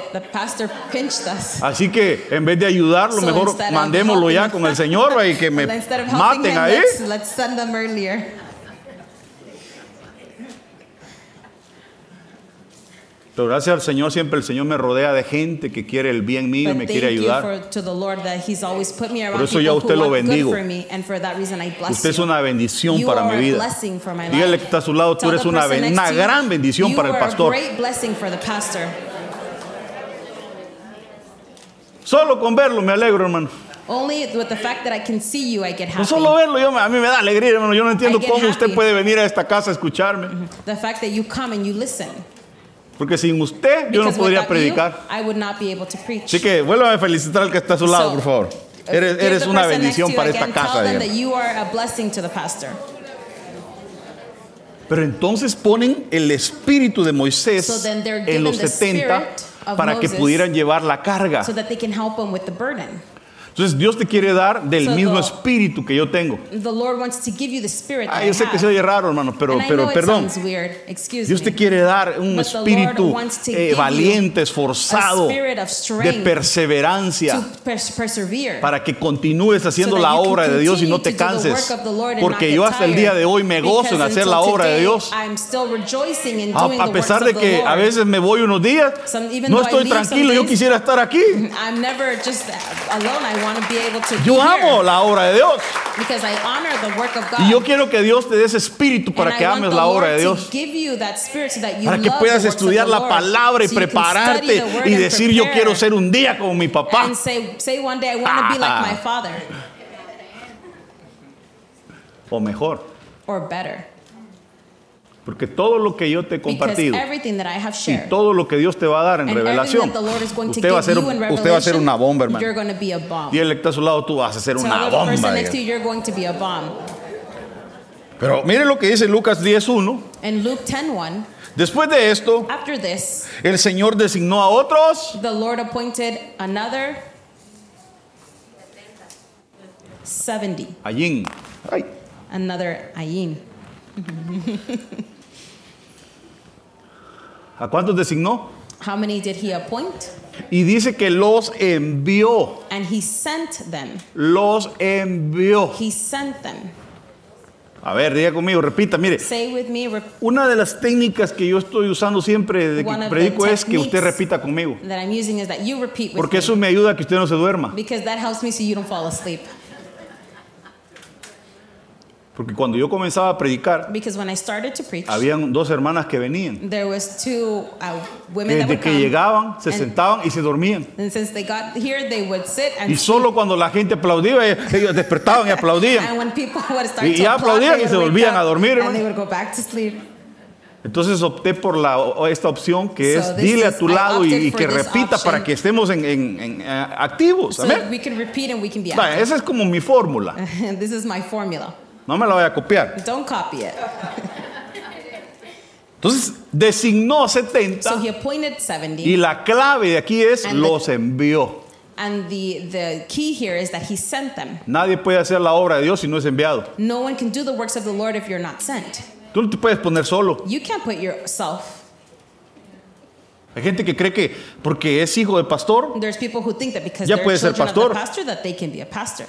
Así que en vez de ayudarlo, So mejor mandémoslo ya con el Señor y que me maten ahí. let's, let's send them earlier. Pero gracias al Señor, siempre el Señor me rodea de gente que quiere el bien mío y me quiere ayudar. Por eso ya who usted lo bendigo. Usted es una bendición You para mi a vida. Dígale que está a su lado, tú eres una, una gran bendición para el a pastor. Solo con verlo me alegro, hermano. Only with the fact that I can see you, I get No happy. solo verlo, yo, a mí me da alegría, hermano. Yo no entiendo cómo usted happy. puede venir a esta casa a escucharme. The fact that you come and you listen. Porque sin usted yo no podría predicar. you, I would not be able to preach. Así que vuelva a felicitar al que está a su lado, So, por favor. Eres, Give eres the una bendición para esta casa. Pero entonces ponen el espíritu de Moisés So en los the 70 spirit of para que pudieran llevar la carga. so that they can help them with the burden. Entonces Dios te quiere dar del So mismo the- espíritu que yo tengo. The Lord wants to give you the spirit that Ah, yo sé que se oye raro, hermano, pero, And pero perdón. Dios te quiere dar un But espíritu eh, valiente, esforzado, de perseverancia, para que continúes haciendo so la obra de Dios y no te canses. Porque yo hasta el día de hoy me gozo en hacer la obra de Dios. In A, a pesar de que a veces me voy unos días, Some- no estoy tranquilo, yo days, quisiera estar aquí. I'm never just alone. I want to be able to Yo amo la obra de Dios. because I honor the work of God. Y yo quiero que Dios te dé ese espíritu para And que I ames la obra de Dios. so Para que puedas estudiar la palabra y so prepararte y decir yo quiero ser un día como mi papá. And say, say one day I want to be like my father O mejor. or better. Porque todo lo que yo te he Because compartido everything that I have y shared todo lo que Dios te va a dar en and revelación, everything that the Lord is going to usted va a give ser, you in usted va a ser revelation, una bomba, hermano. you're going to be a bomb. Y el que está a su lado, tú vas a ser Tell una bomba. Pero mire lo que dice Lucas 10.1. In Luke 10:1, Después de esto, after this, el Señor designó a otros the Lord appointed another 70, allí. Ay, another ayin. ¿A cuántos designó? How many did he appoint? Y dice que los envió. And he sent them. Los envió. He sent them. A ver, diga conmigo, repita, mire. Say with me rep- Una de las técnicas que yo estoy usando siempre de que predico es que usted repita conmigo. that I'm using is that you repeat with Porque eso me ayuda a que usted no se duerma. Because that helps me so you don't fall asleep. Porque cuando yo comenzaba a predicar, Because when I started to preach, habían dos hermanas que venían. there was two uh, women that desde would que come. llegaban, se and- sentaban y se dormían. Here, they would sit and Y solo cuando la gente aplaudía, ellos- ellos despertaban y aplaudían. And when people would start Y ya applaud, aplaudían y se volvían up a dormir. Entonces opté por la, esta opción que So es dile a is- tu I lado y, y que repita para option. que estemos en, en- en, eh, activos. So Amén. that esa es como mi fórmula. No me la voy a copiar. Don't copy it. Entonces designó 70 So he appointed 70. y la clave de aquí es And the- los envió. And the, the key here is that he sent them. Nadie puede hacer la obra de Dios si no es enviado. No one can do the works of the Lord if you're not sent. Tú no te puedes poner solo. You can't put yourself. Hay gente que cree que porque es hijo de pastor, There's people who think that because Ya they're puede ser pastor. of the pastor that they can be a pastor.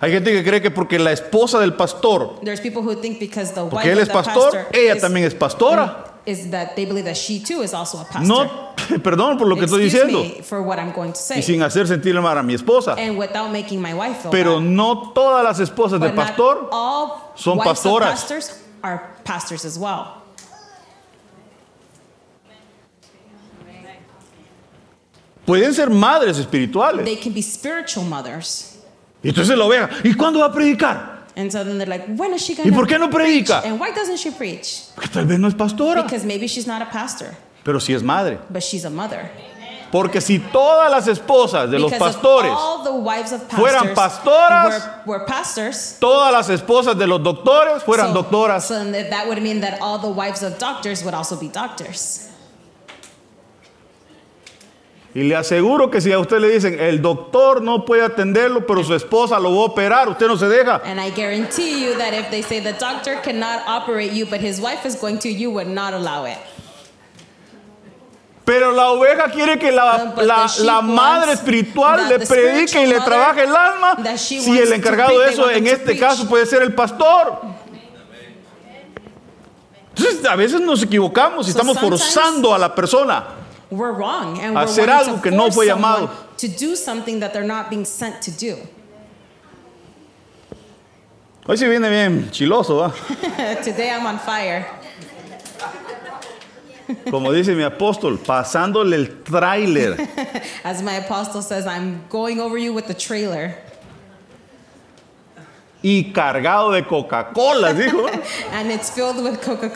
Hay gente que cree que porque la esposa del pastor, There's people who think because the wife porque él of es the pastor, pastor ella is, también es pastora. is that they believe that she too is also a pastor. No, perdón por lo que estoy Excuse diciendo. me for what I'm going to say. Y sin hacer sentir mal a mi esposa. and without making my wife feel Pero bad. no todas las esposas de But not pastor all son wives of pastoras. pastors are pastors as well. pueden ser madres espirituales. They can be spiritual mothers. Y entonces la oveja, ¿y cuándo va a predicar? And so then they're like, when is she ¿Y going por qué no predica? And why doesn't she preach? Porque tal vez no es pastora, Because maybe she's not a pastor, pero sí es madre. but she's a mother. Porque si todas las esposas de los because pastores, all the wives of fueran pastors pastoras, were, were pastors, todas las esposas de los doctores fueran so, doctoras, so then that would mean that all the wives of doctors would also be doctors. Y le aseguro que si a usted le dicen, el doctor no puede atenderlo, pero su esposa lo va a operar, usted no se deja. And I guarantee you that if they say the doctor cannot operate you, but his wife is going to, you would not allow it. Pero la oveja quiere que la, Uh, la- la madre espiritual le predique y le trabaje el alma. Si el encargado de eso en este caso puede ser el pastor. Entonces a veces nos equivocamos y So estamos forzando a la persona. We're wrong, and we're hacer algo to que no fue llamado. to do something that they're not being sent to do. Hoy sí viene bien chiloso, ¿va? Today I'm on fire. Como dice mi apóstol, pasándole el tráiler. As my apostle says, I'm going over you with the trailer. y cargado de Coca-Cola, dijo. And it's filled with Coca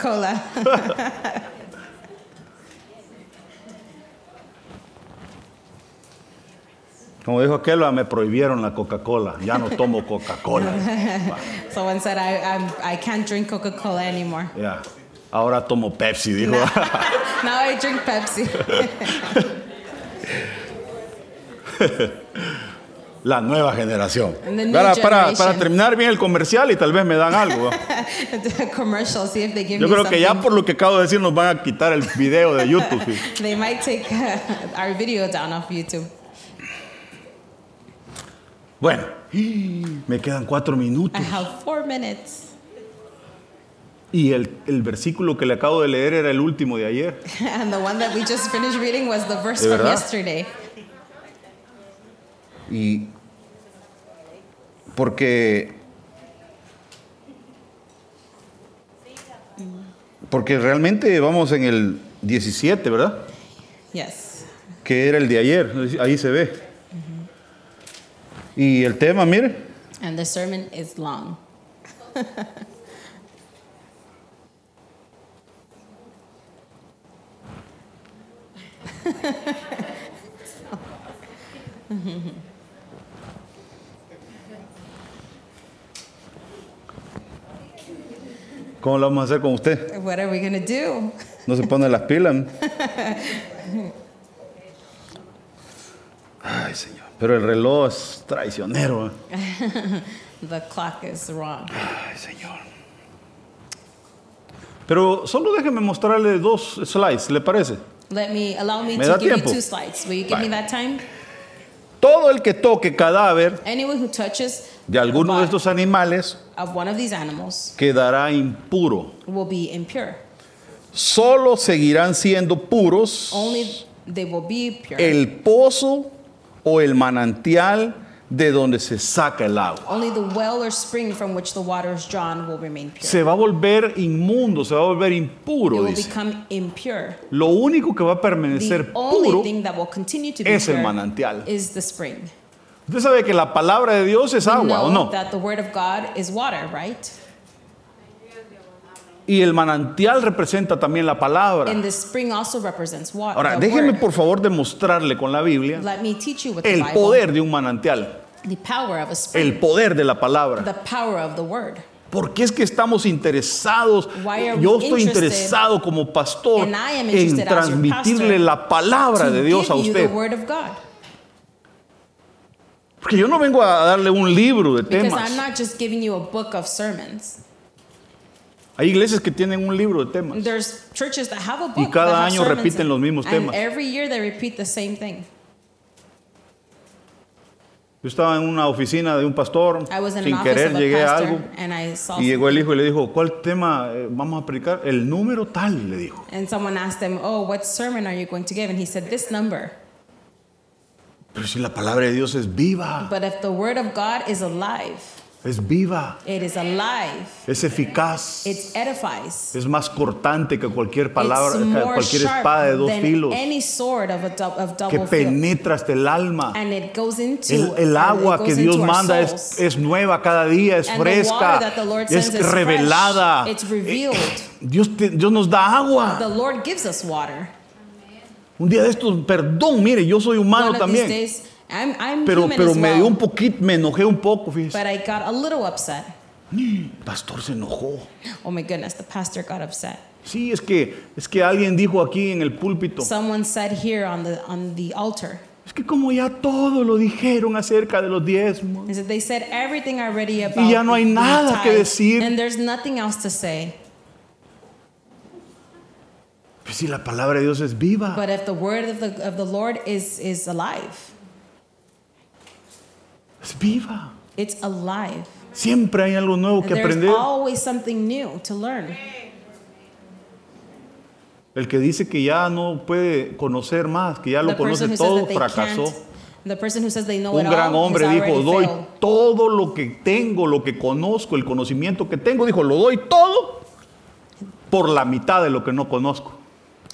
Como dijo aquel, "Ah, me prohibieron la Coca-Cola, ya no tomo Coca-Cola. Someone said, I, I'm, I can't drink Coca Cola anymore. Ya, ahora tomo Pepsi, dijo. Now I drink Pepsi. La nueva generación. Para, para, para terminar bien el comercial y tal vez me dan algo. ¿va? the commercial, see if they give Yo creo que ya por lo que acabo de decir nos van a quitar el video de YouTube. They might take uh, our video down off YouTube. Bueno, me quedan cuatro minutos. I have four minutes. Y el, el versículo que le acabo de leer era el último de ayer. And the one that we just finished reading was the verse ¿De from yesterday. Y porque porque realmente vamos en el 17, ¿verdad? Yes. Que era el de ayer, ahí se ve. Y el tema, mire, And the sermon is long. ¿cómo lo vamos a hacer con usted? What are we to do? No se pone las pilas. Ay, Señor. Pero el reloj es traicionero. ¿eh? The clock is wrong. Ay, Señor. Pero solo déjeme mostrarle dos slides, ¿le parece? Let me allow me ¿Me to da give tiempo? you two slides. Will you give me Vale. that time? Todo el que toque cadáver Anyone who touches de alguno de estos animales of one of these animals quedará impuro. will be impure. Solo seguirán siendo puros Only they will be pure. el pozo o el manantial de donde se saca el agua. Only the well or spring from which the water is drawn will remain pure. Se va a volver inmundo, se va a volver it impuro. will dice. become impure. Lo único que va a The permanecer only puro thing that will continue to be es el manantial. is the spring. Usted sabe que la palabra de Dios es We agua, ¿o no? that the word of God is water, right? Y el manantial representa también la palabra. And the spring also represents water. Ahora, the déjeme word. por favor demostrarle con la Biblia Let me teach you with the el Bible. poder de un manantial, The power of a spring. el poder de la palabra. the power of the word. ¿Por qué es que estamos interesados? Yo estoy interested? interesado como pastor en transmitirle la palabra de Dios a usted. the. Porque yo no vengo a darle un libro de temas. Hay iglesias que tienen un libro de temas. There's churches that have a book Y cada año repiten los mismos and temas. every year they repeat the same thing. Yo estaba en una oficina de un pastor, I was in sin querer llegué a algo and I saw y llegó el hijo y le dijo, ¿cuál tema eh, vamos a predicar? El número tal, le dijo. and someone asked him, "Oh, what sermon are you going to give?" And he said, "This number." Pero si la palabra de Dios es viva, But if the word of God is alive, es viva, it is alive. es eficaz, It edifies. es más cortante que cualquier palabra, it's que more cualquier espada de dos than filos, any sword of a of que double penetra hasta el alma. And it goes into El, el agua que Dios manda es, es nueva cada día, es And the water fresca, that the Lord es revelada. It's revealed. Dios, te- Dios nos da agua. The Lord gives us water. Un día de estos, perdón, mire, yo soy humano One of también. these days, I'm, I'm Pero, human pero as me well, dio un poquito, me enojé un poco, fíjese. but I got a little upset. Pastor se enojó. Oh my goodness, the pastor got upset. Sí, es que, es que alguien dijo aquí en el púlpito, Someone said here on the on the altar, es que como ya todo lo dijeron acerca de los diezmos. is that they said everything already about ya no hay the nada que tithe, decir. and there's nothing else to say. Pues si la palabra de Dios es viva, But if the word of the of the Lord is is alive, es viva. it's alive. Siempre hay algo nuevo And que there's aprender. always something new to learn. El que dice que ya no puede conocer más, que ya lo The conoce todo, fracasó. can't, the person who says they know Un gran all hombre dijo, doy failed. todo lo que tengo, lo que conozco, el conocimiento que tengo. Dijo, lo doy todo por la mitad de lo que no conozco.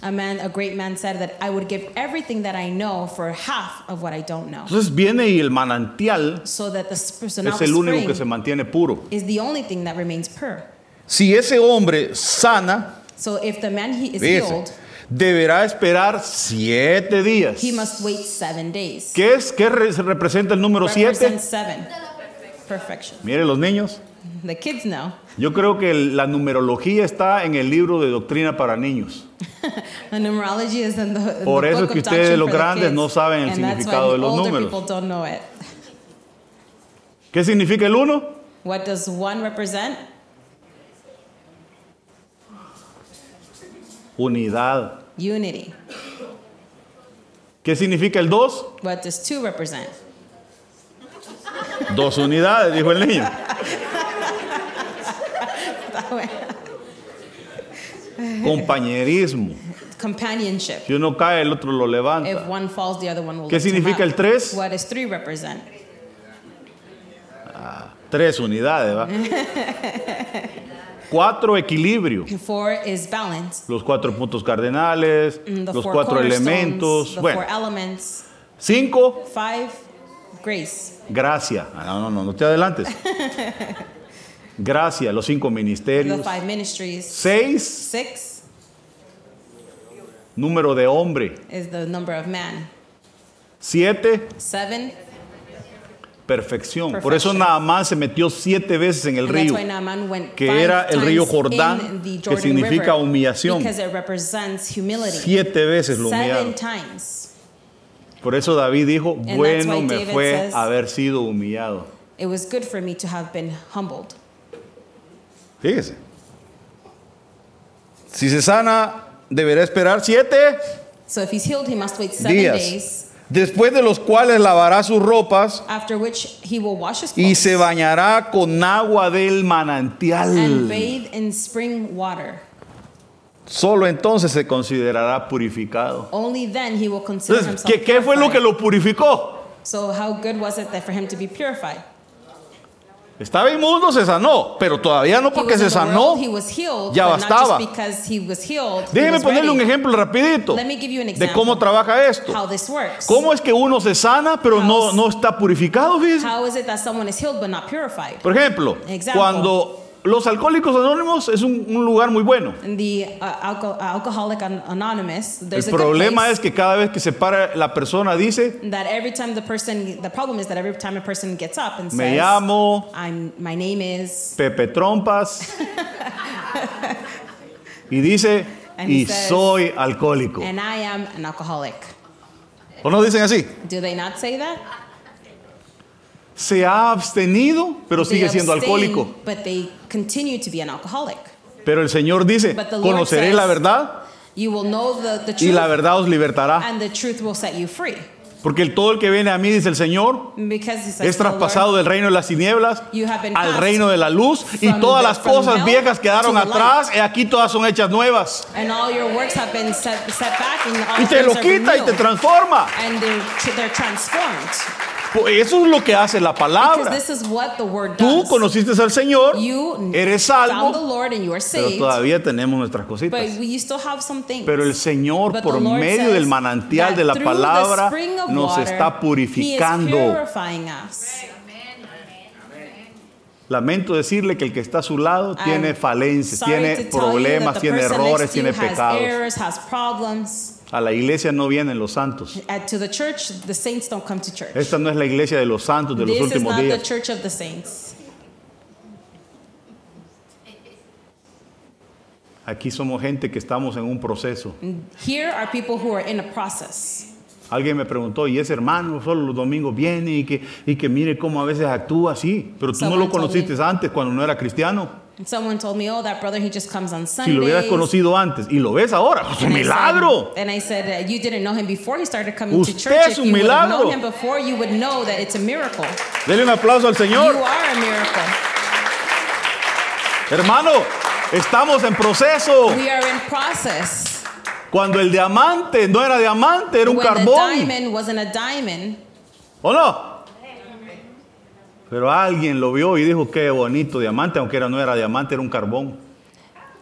A man, a great man said that I would give everything that I know for half of what I don't know. Entonces viene y el manantial So that the es el único que se mantiene puro. is the only thing that remains pure. Si ese hombre sana, So if the man he is healed, deberá esperar siete días. he must wait seven days. ¿Qué es? ¿Qué re- representa el número siete? Represents seven. Perfection. Mire los niños. The kids know. Yo creo que la numerología está en el libro de doctrina para niños. Is in the, in Por eso es que ustedes, los grandes, no saben el significado de los números. ¿Qué significa el uno? What does one represent? Unidad. Unity. ¿Qué significa el dos? What does two represent? Dos unidades, dijo el niño. Compañerismo. Companionship. Si uno cae, el otro lo levanta. If one falls, the other one will ¿Qué significa el tres? What does three represent? Tres unidades, ¿va? Cuatro, equilibrio. Four is balance. Los cuatro puntos cardenales, Mm, The los cuatro elementos. The Bueno, four elements. cinco, Five, grace. gracia. Ah, No, no, no, no te adelantes. Gracia, los cinco The ministerios. five ministries. Seis, Six número de hombre. is the number of man. Siete, Seven. perfección. Por eso. Naamán se metió siete veces en el and río. que era el río Jordán, the que significa River humillación. Because it represents humility. Siete veces lo Seven humillaron. times. Por eso David dijo, that's bueno me fue says- haber sido humillado. It was good for me to have been humbled. Fíjese. Si se sana, deberá esperar siete So if he's healed, he must wait seven días, days, después de los cuales lavará sus ropas after which he will wash his y se bañará con agua del and manantial. bathe in spring water. Solo entonces se considerará purificado. Only then he will consider Entonces, himself ¿qué, qué fue lo que lo purificó? So how good was it that for him to be purified? Estaba inmundo, se sanó, pero todavía no porque se sanó. ya bastaba. Déjeme ponerle un ejemplo rapidito Let me give you an de example cómo trabaja esto. ¿Cómo es que uno se sana pero no, no está purificado? fíjese? How is it that someone is healed but not purified? Por ejemplo, cuando los alcohólicos anónimos es un, un lugar muy bueno. The uh, alco- uh, Alcoholic An- Anonymous, El problema es que cada vez que se para la persona dice, that every time the person, the problem is that every time a person gets up and me llamo I'm, my name is, Pepe Trompas y dice, y says- soy alcohólico. and I am an alcoholic. ¿O no dicen así? Do they not say that? Se ha abstenido, pero sigue siendo alcohólico. But they continue to be an alcoholic. Pero el Señor dice, But the Lord conoceréis says- la verdad You will know the, the y truth, la verdad os libertará. and the truth will set you free. Porque el- todo el que viene a mí, dice el Señor, says es traspasado del reino de las tinieblas al reino de la luz y todas the- las cosas viejas quedaron atrás y aquí todas son hechas nuevas. set, set Y te lo quita y te transforma. and they're, they're Eso es lo que hace la palabra. this is what the word Tú does. conociste al Señor, you eres salvo, pero todavía tenemos nuestras cositas. Pero el Señor, But por medio del manantial de la palabra, nos está purificando. Lamento decirle que el que está a su lado tiene falencias, tiene problemas, tiene errores, tiene pecados. A la iglesia no vienen los santos. At, to the church, the saints don't come to church. Esta no es la iglesia de los santos de los this is últimos not the días. church of the saints. Aquí somos gente que estamos en un proceso. Here are people who are in a process. Alguien me preguntó, y ese hermano solo los domingos viene y que, y que mire cómo a veces actúa así, pero tú no Someone lo told conociste antes cuando no era cristiano. Someone told me, oh, that brother, he just comes on Si Sundays. lo hubieras conocido antes y lo ves ahora, es un milagro. and I said, uh, you didn't know him before he started coming to Usted church. es If un you would have milagro. known him before, you would know that it's a miracle. Dele un aplauso al You Señor. are a miracle. Hermano, estamos en proceso. We are in process. Cuando el diamante no era diamante, era un when the carbón. diamond wasn't a diamond, ¿O no? Pero alguien lo vio y dijo, qué bonito diamante, aunque era, no era diamante, era un carbón.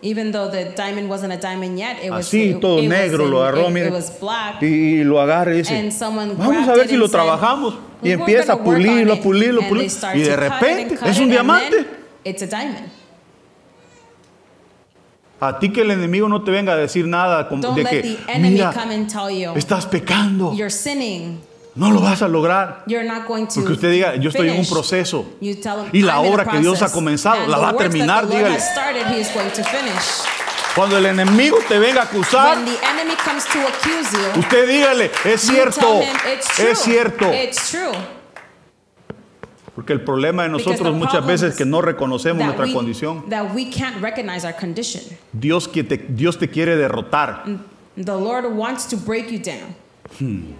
even though the diamond wasn't a diamond yet, it was Así, it, todo it was negro, in- lo agarró, it, mire. it was. Y, y lo agarra y dice, vamos a ver it si lo trabajamos. Y "We're empieza a pulirlo, a it." pulirlo, a pulirlo. Y de it repente cut es it, un diamante. It's a diamond. A ti que el enemigo no te venga a decir nada como de que, mira, estás pecando, you're sinning. No lo vas a lograr. You're not going to. Porque usted diga, yo estoy en un proceso. Y la "I'm in a obra que Dios ha process." comenzado, la va a terminar, dígale. Cuando el enemigo te venga a acusar, When the enemy comes to accuse you, usted dígale, es cierto, him it's true. es cierto. Porque el problema de nosotros muchas veces es que no reconocemos nuestra we, condición. that we can't recognize our condition. Dios, que te, Dios te quiere derrotar. The Lord wants to break you down.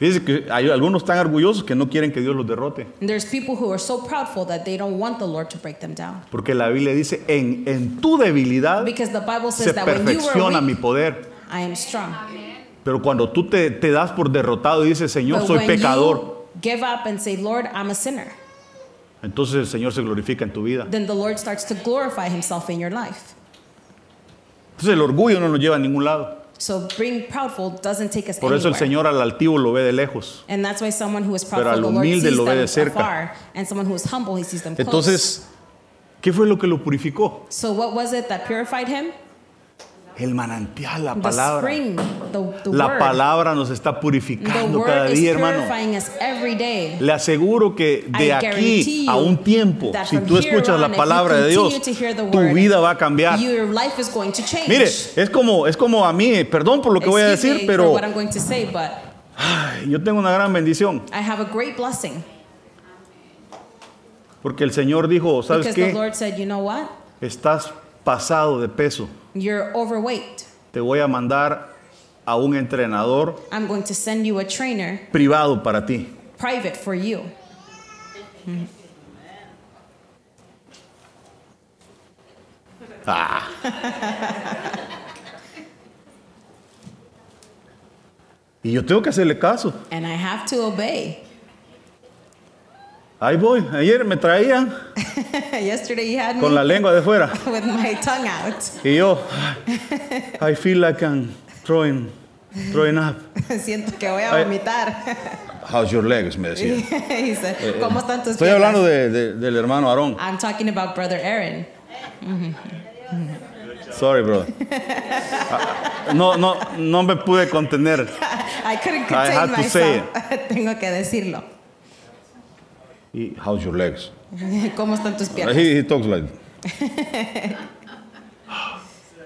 Fíjese que hay algunos tan orgullosos que no quieren que Dios los derrote. And there's people who are so proudful that they don't want the Lord to break them down. Porque la Biblia dice, en, en tu debilidad Because the Bible se says that when you were perfecciona mi weak, poder. I am strong. Pero cuando tú te, te das por derrotado y dices, Señor, But soy when pecador, you give up and say, Lord, I'm a sinner, entonces el Señor se glorifica en tu vida. then the Lord starts to glorify himself in your life. Entonces el orgullo no nos lleva a ningún lado. So being proudful doesn't take us Por eso el anywhere. Señor al altivo lo ve de lejos. And that's why someone who is Pero proudful, al the Lord humilde sees lo ve them de cerca. afar. And someone who is humble, he sees them close. Entonces, ¿qué fue lo que lo purificó? so what was it that purified him? El manantial, la The palabra. spring, the, the La word. palabra nos está The purificando cada word día, hermano. Le aseguro que de aquí a un tiempo, si tú escuchas on, la palabra de Dios, the tu word, vida va a cambiar. Your life is going to change. Mire, es como, es como a mí, perdón por lo que voy a Excuse decir, pero say, but ay, yo tengo una gran bendición. I have a great blessing Porque el Señor dijo, ¿sabes because the qué? Lord said, you know what? Estás pasado de peso. You're overweight. Te voy a mandar a un entrenador I'm going to send you a trainer, privado para ti. private for you. Ah. y yo tengo que hacerle caso. And I have to obey. Ahí voy. Ayer me traían Yesterday you had me con la lengua de fuera. with my tongue out. Y yo, I feel like I'm throwing, throwing up. Siento que voy a vomitar. how's your legs? Me decía. he said, ¿Cómo están tus Estoy piernas? hablando de- de- del hermano Aarón. I'm talking about brother Aaron. Sorry, brother. Ah, No, no, no me pude contener. I couldn't I had contain to say myself. Tengo que decirlo. Y, how's your legs? ¿Cómo están tus piernas? He, he talks like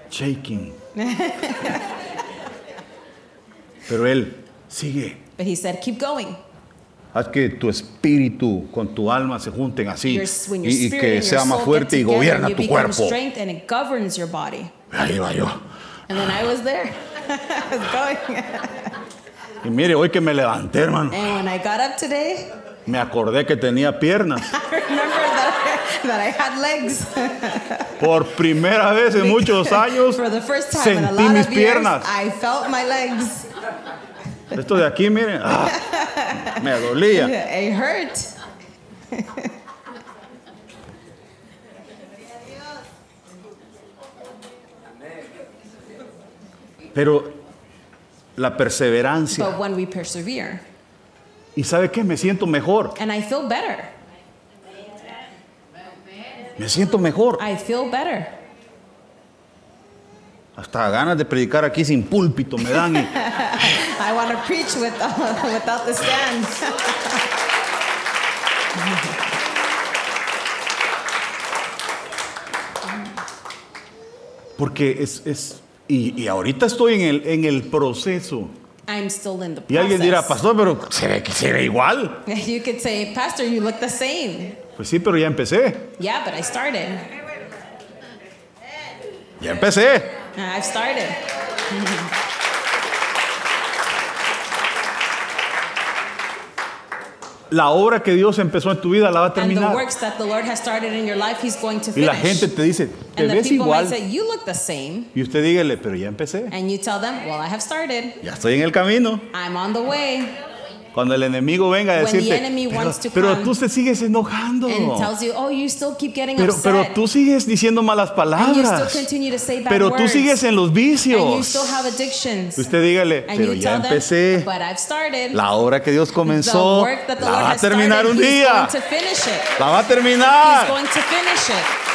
shaking. Pero él sigue. But he said, keep going. Haz que tu espíritu con tu alma se junten así Your, y, y que sea más fuerte y gobierna tu cuerpo. and it governs your body. Ahí va yo. And then I was there. I was going. Y mire, hoy que me levanté, hermano, And when I got up today, me acordé que tenía piernas. I remember that I, that I had legs. Por primera vez en muchos años For the first time in a sentí lot mis of years, piernas. I felt my legs. Esto de aquí, miren, ah, me dolía. It hurt. Pero la perseverancia. But when we persevere, ¿Y sabe qué? Me siento mejor. and I feel better. Me siento mejor. I feel better. Hasta ganas de predicar aquí sin púlpito me dan. y- I want to preach with, without the stand. porque es, es y, y ahorita estoy en el, en el proceso. I'm still in the process. Y alguien dirá, pastor, pero se ve se ve igual. You could say, Pastor, you look the same. Pues sí, pero ya empecé. Yeah, but I started. Ya empecé. I've started. La obra que Dios empezó en tu vida la va a And the terminar. works that the Lord has started in your life, He's going to Y finish. la gente te dice, te and the ves people igual. might say, You look the same. Y usted dígale, pero ya empecé. And you tell them, Well, I have started. Ya estoy en el camino. I'm on the way. Cuando el enemigo venga a decirte, enemy pero, wants to pero tú te sigues enojando. You, Oh, you still keep getting Pero, pero tú sigues diciendo malas and you still palabras. Pero tú sigues en los vicios. Usted dígale, and pero ya them, empecé. Started. La obra que Dios comenzó la va a terminar started, un día. going to finish it. La va a terminar. going to finish it.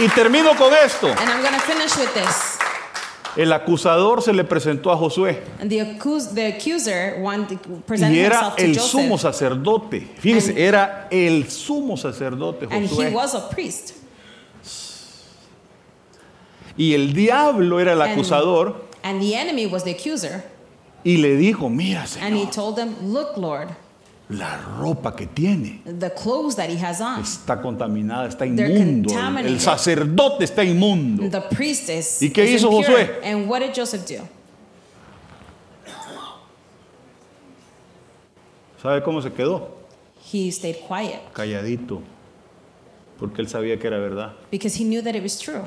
Y, y termino con esto. And I'm going to finish with this. El acusador se le presentó a Josué And the, accus- the accuser wanted, presented y era himself to el Joseph. sumo sacerdote. Fíjese, And- era el sumo sacerdote and he Josué. was a priest. Y el diablo era el And- acusador And the enemy was the accuser. y le dijo, mira And he Señor, told him, Look, Lord, la ropa que tiene the clothes that he has on. está contaminada, está inmundo. El, sacerdote está inmundo. The priest is, ¿Y qué is hizo. Josué? And what did Joseph do? ¿Sabe cómo se quedó? He stayed quiet Calladito. Porque él sabía que era verdad. because he knew that it was true.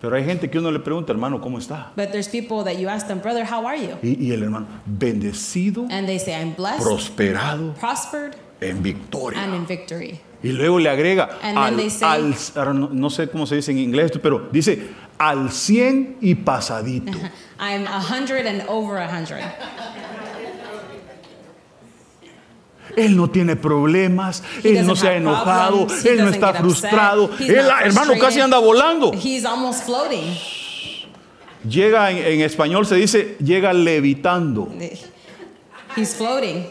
Pero hay gente que uno le pregunta, hermano, ¿cómo está? But there's people that you ask them, Brother, how are you? Y, y el hermano, bendecido, And they say, I'm blessed, prosperado, prospered, en victoria. and in victory. Y luego le agrega, And then al, they say- al- ahora no, no sé cómo se dice en inglés, pero dice al 100 y pasadito. I'm a hundred and over a hundred. Él no tiene problemas, He él no se ha enojado, él no está frustrado. Él, hermano, casi anda volando. He's almost floating. Llega en, en español se dice, llega levitando. He's floating.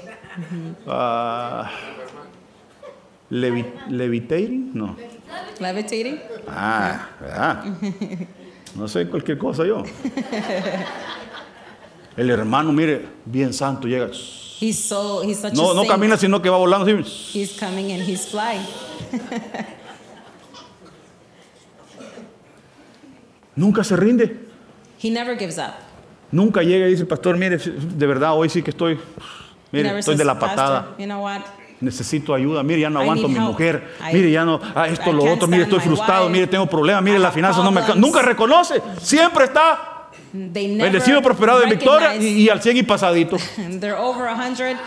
Levi- levitating? No. Levitating? Ah, ¿verdad? No sé cualquier cosa yo. El hermano, mire, bien santo, llega. He's so he's such No, a no saint. camina, sino que va volando. así. He's coming and he's flying. Nunca se rinde. He never gives up. Nunca llega y dice, pastor, mire, de verdad, hoy sí que estoy, mire, estoy de la "Pastor, patada. You know what? Necesito ayuda. Mire, ya no aguanto a mi help. mujer. I- Mire, ya no, ah, esto, I lo otro. Mire, estoy frustrado. wife. Mire, tengo problemas. Mire, I las have finanzas no me. Nunca reconoce. Siempre está They never bendecido, prosperado en victoria y, y al 100 y pasadito. They're over a hundred.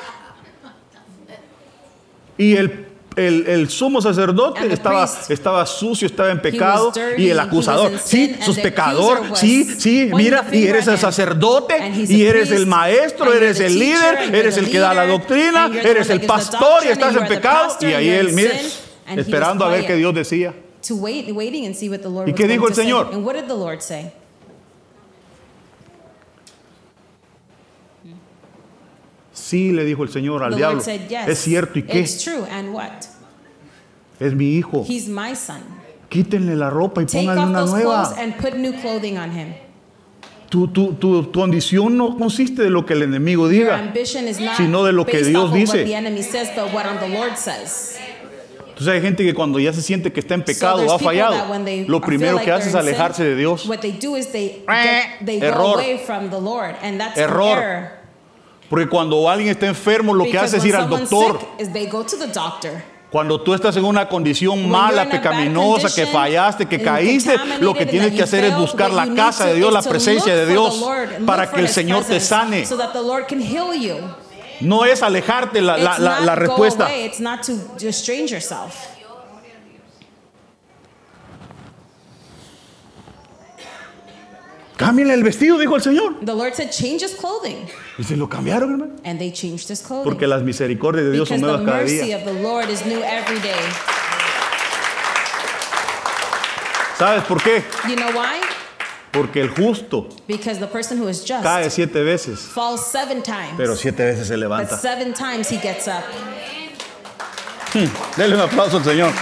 Y el el, el sumo sacerdote estaba, estaba sucio, estaba en pecado. dirty, Y el acusador, sí, sos pecador. Sí, sí, mira, y eres el sacerdote, y eres el maestro, eres el líder, eres el que da la doctrina, eres el pastor y estás en pecado. Y ahí él, mire, esperando a ver qué Dios decía. To wait, waiting and see what the Lord ¿Y qué dijo el. Señor? And what did the Lord say? Sí, le dijo el Señor al the diablo. Lord said, yes. Es cierto, ¿y qué? It's true, and what? Es mi hijo. He's my son. Quítenle la ropa y Take pónganle una nueva. and put new clothing on him. Tu, tu, tu, tu condición no consiste de lo que el enemigo diga. sino de lo que Dios dice. what the enemy says, but what the Lord says. Entonces hay gente que cuando ya se siente que está en pecado so o ha fallado, lo primero like que hace es sin, alejarse de Dios. What they do is they get, they go Error. away from the Lord, and that's Error. Porque cuando alguien está enfermo, lo que Because hace es ir al doctor. Cuando tú estás en una condición When mala, pecaminosa, que fallaste, que caíste, lo que tienes que hacer es buscar la casa de Dios, la presencia de Dios, para que el Señor te sane. So that the Lord can heal you. No es alejarte la, la- It's la- not la respuesta. away, it's not to just strange yourself. Cámbiale el vestido, dijo el Señor. The Lord said, change his clothing. Y se lo cambiaron, hermano. And they changed his clothing. Porque las misericordias de Dios because son nuevas cada día. of the Lord is new every day. ¿Sabes por qué? You know why? Porque el justo Because the person who is just cae siete veces, falls seven times. pero siete veces se but levanta. seven times he gets up. Denle un aplauso al Señor.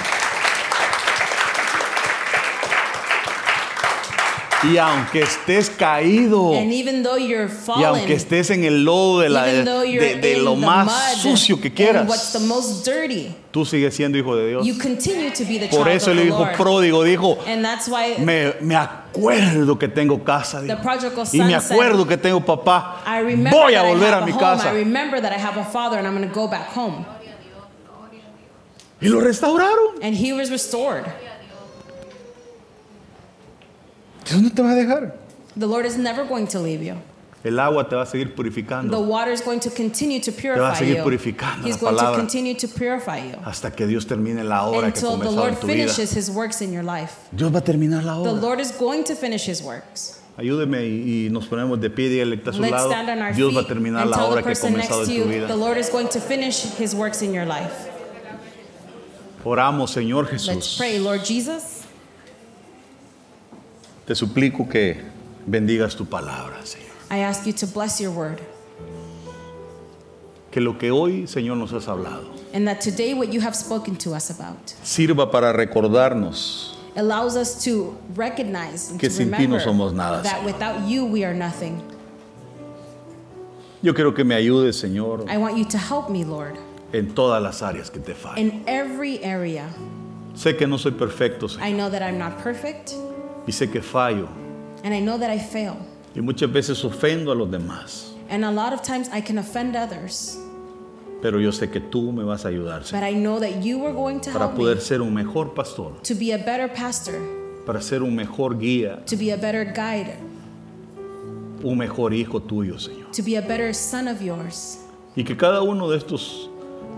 Y aunque estés caído, And even though you're y fallen, aunque estés en el lodo de, la, de, lo más sucio que and what's the quieras, most dirty, tú sigues siendo hijo de Dios. you continue to be the Por child eso el hijo pródigo dijo, and that's why me, me acuerdo que tengo casa, dijo. y me said, acuerdo que tengo papá. Voy a volver a mi home. casa. I remember that I have a father and I'm going to go back home. Y lo restauraron. And he was restored. Dios no te va a dejar. The Lord is never going to leave you. El agua te va a seguir The purificando water is going to continue to va a purify seguir you. purificando He's la going to palabra. continue to purify you hasta que Dios termine la obra que until the Lord en tu vida. finishes his works in your life. Dios va a terminar la The obra. Lord is going to finish his works. Ayúdeme y, y nos ponemos de pie y él está a su Let's lado. stand on our Dios va a feet terminar and la tell the obra que ha person next to en you, tu the vida. Lord is going to finish his works in your life. Oramos, Señor Let's Jesús. pray, Lord Jesus. Te suplico que bendigas tu palabra, Señor. I ask you to bless your word. Que lo que hoy, Señor, nos has hablado And that today, what you have spoken to us about sirva para recordarnos allows us to recognize and Que to sin ti no remember somos nada, that Señor. without you, we are nothing. Yo quiero que me ayudes, Señor, I want you to help me, Lord, en todas las áreas que te fallan. in every area. Sé que no soy perfecto, Señor, I know that I'm not perfect, y sé que fallo, and I know that I fail. y muchas veces ofendo a los demás. And a lot of times I can offend others, Pero yo sé que tú me vas a ayudar, Señor, but I know that you are going to para help me poder ser un mejor pastor, to be a better pastor, para ser un mejor guía, to be a better guide, un mejor hijo tuyo, Señor. to be a better son of yours. Y que cada uno de estos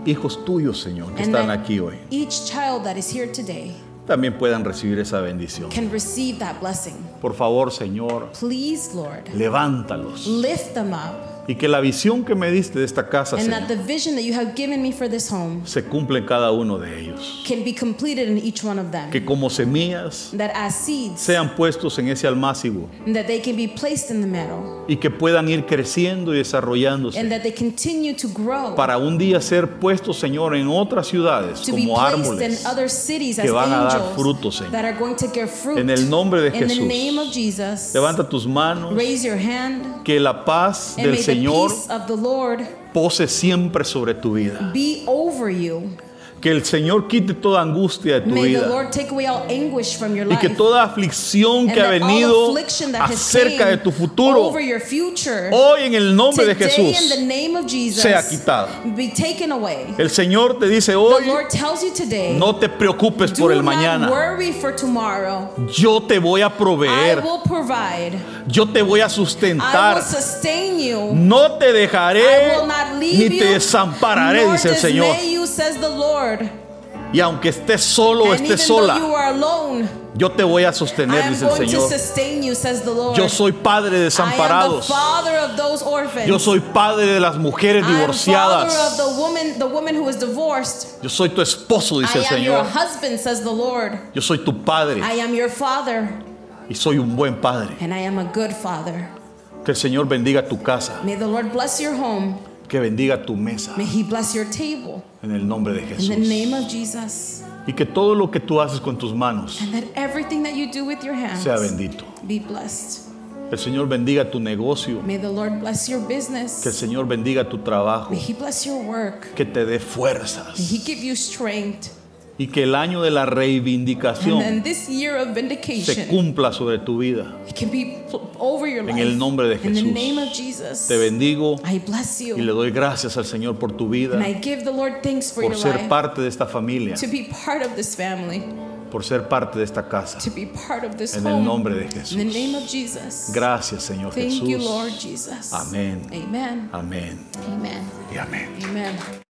hijos tuyos, Señor, que And están that aquí hoy, each child that is here today también puedan recibir esa bendición. can receive that blessing. Por favor, Señor, Please, Lord, levántalos. lift them up. Y que la visión que me diste de esta casa, And that the vision that you have given me for this home se cumpla en cada uno de ellos. can be completed in each one of them. Que como semillas That as seeds, sean puestos en ese almácigo that they can be placed in the meadow, y que puedan ir creciendo y and desarrollándose that they continue to grow para un día ser puestos, Señor, en otras ciudades to be como placed in árboles. other cities que van a dar angels fruto, Señor. that are going to fruit. En el nombre de in the Jesús. name of Jesus, Levanta tus manos, raise your hand, que la paz and del may Señor pose siempre sobre tu vida. be over you. Que el Señor quite toda angustia de tu May the vida. Lord take away all anguish from your Y que life. toda aflicción and que ha venido acerca de tu futuro, over your future, hoy en el nombre de in Jesús, the name of Jesus, sea quitado. be taken away. El Señor te dice The hoy, Lord tells you today, no te preocupes por el mañana. worry for tomorrow. Yo te voy a I proveer. will provide. Yo te voy a I sustentar. will sustain you. No te I dejaré will not ni te desampararé, dice el Señor. you, says the Lord. Y aunque estés solo o estés sola, alone, yo te voy a I sostener, dice el Señor. you, says the Lord. Yo soy padre de I am the desamparados. Yo soy padre de las mujeres divorciadas. the woman, the woman. Yo soy tu esposo, dice I el Señor. husband, Lord. Yo soy tu padre y soy un buen padre. and I am a good father. Que el Señor bendiga tu casa, May the Lord bless your home. Que bendiga tu mesa May He bless your table. en el nombre de In the Jesús. name of Jesus. Y que todo lo que tú haces con tus manos And that everything that you do with your hands sea bendito. be blessed. El Señor bendiga tu negocio, May the Lord bless your que el business. Señor bendiga tu trabajo, May He bless your work. que te dé May fuerzas He give you strength. Y que el año de la And reivindicación then this year of se cumpla sobre tu vida. En el nombre de In the Jesús. name of Jesus. Te bendigo I bless y le doy gracias al Señor por tu vida, And I give the Lord thanks for por ser parte de esta familia, To be part of this family. por ser parte de esta casa. To be part of this En el nombre de In the Jesús. name of Jesus. Gracias, Señor Thank you, Jesús. Lord Jesus. Amén. Amén Amen. y amén.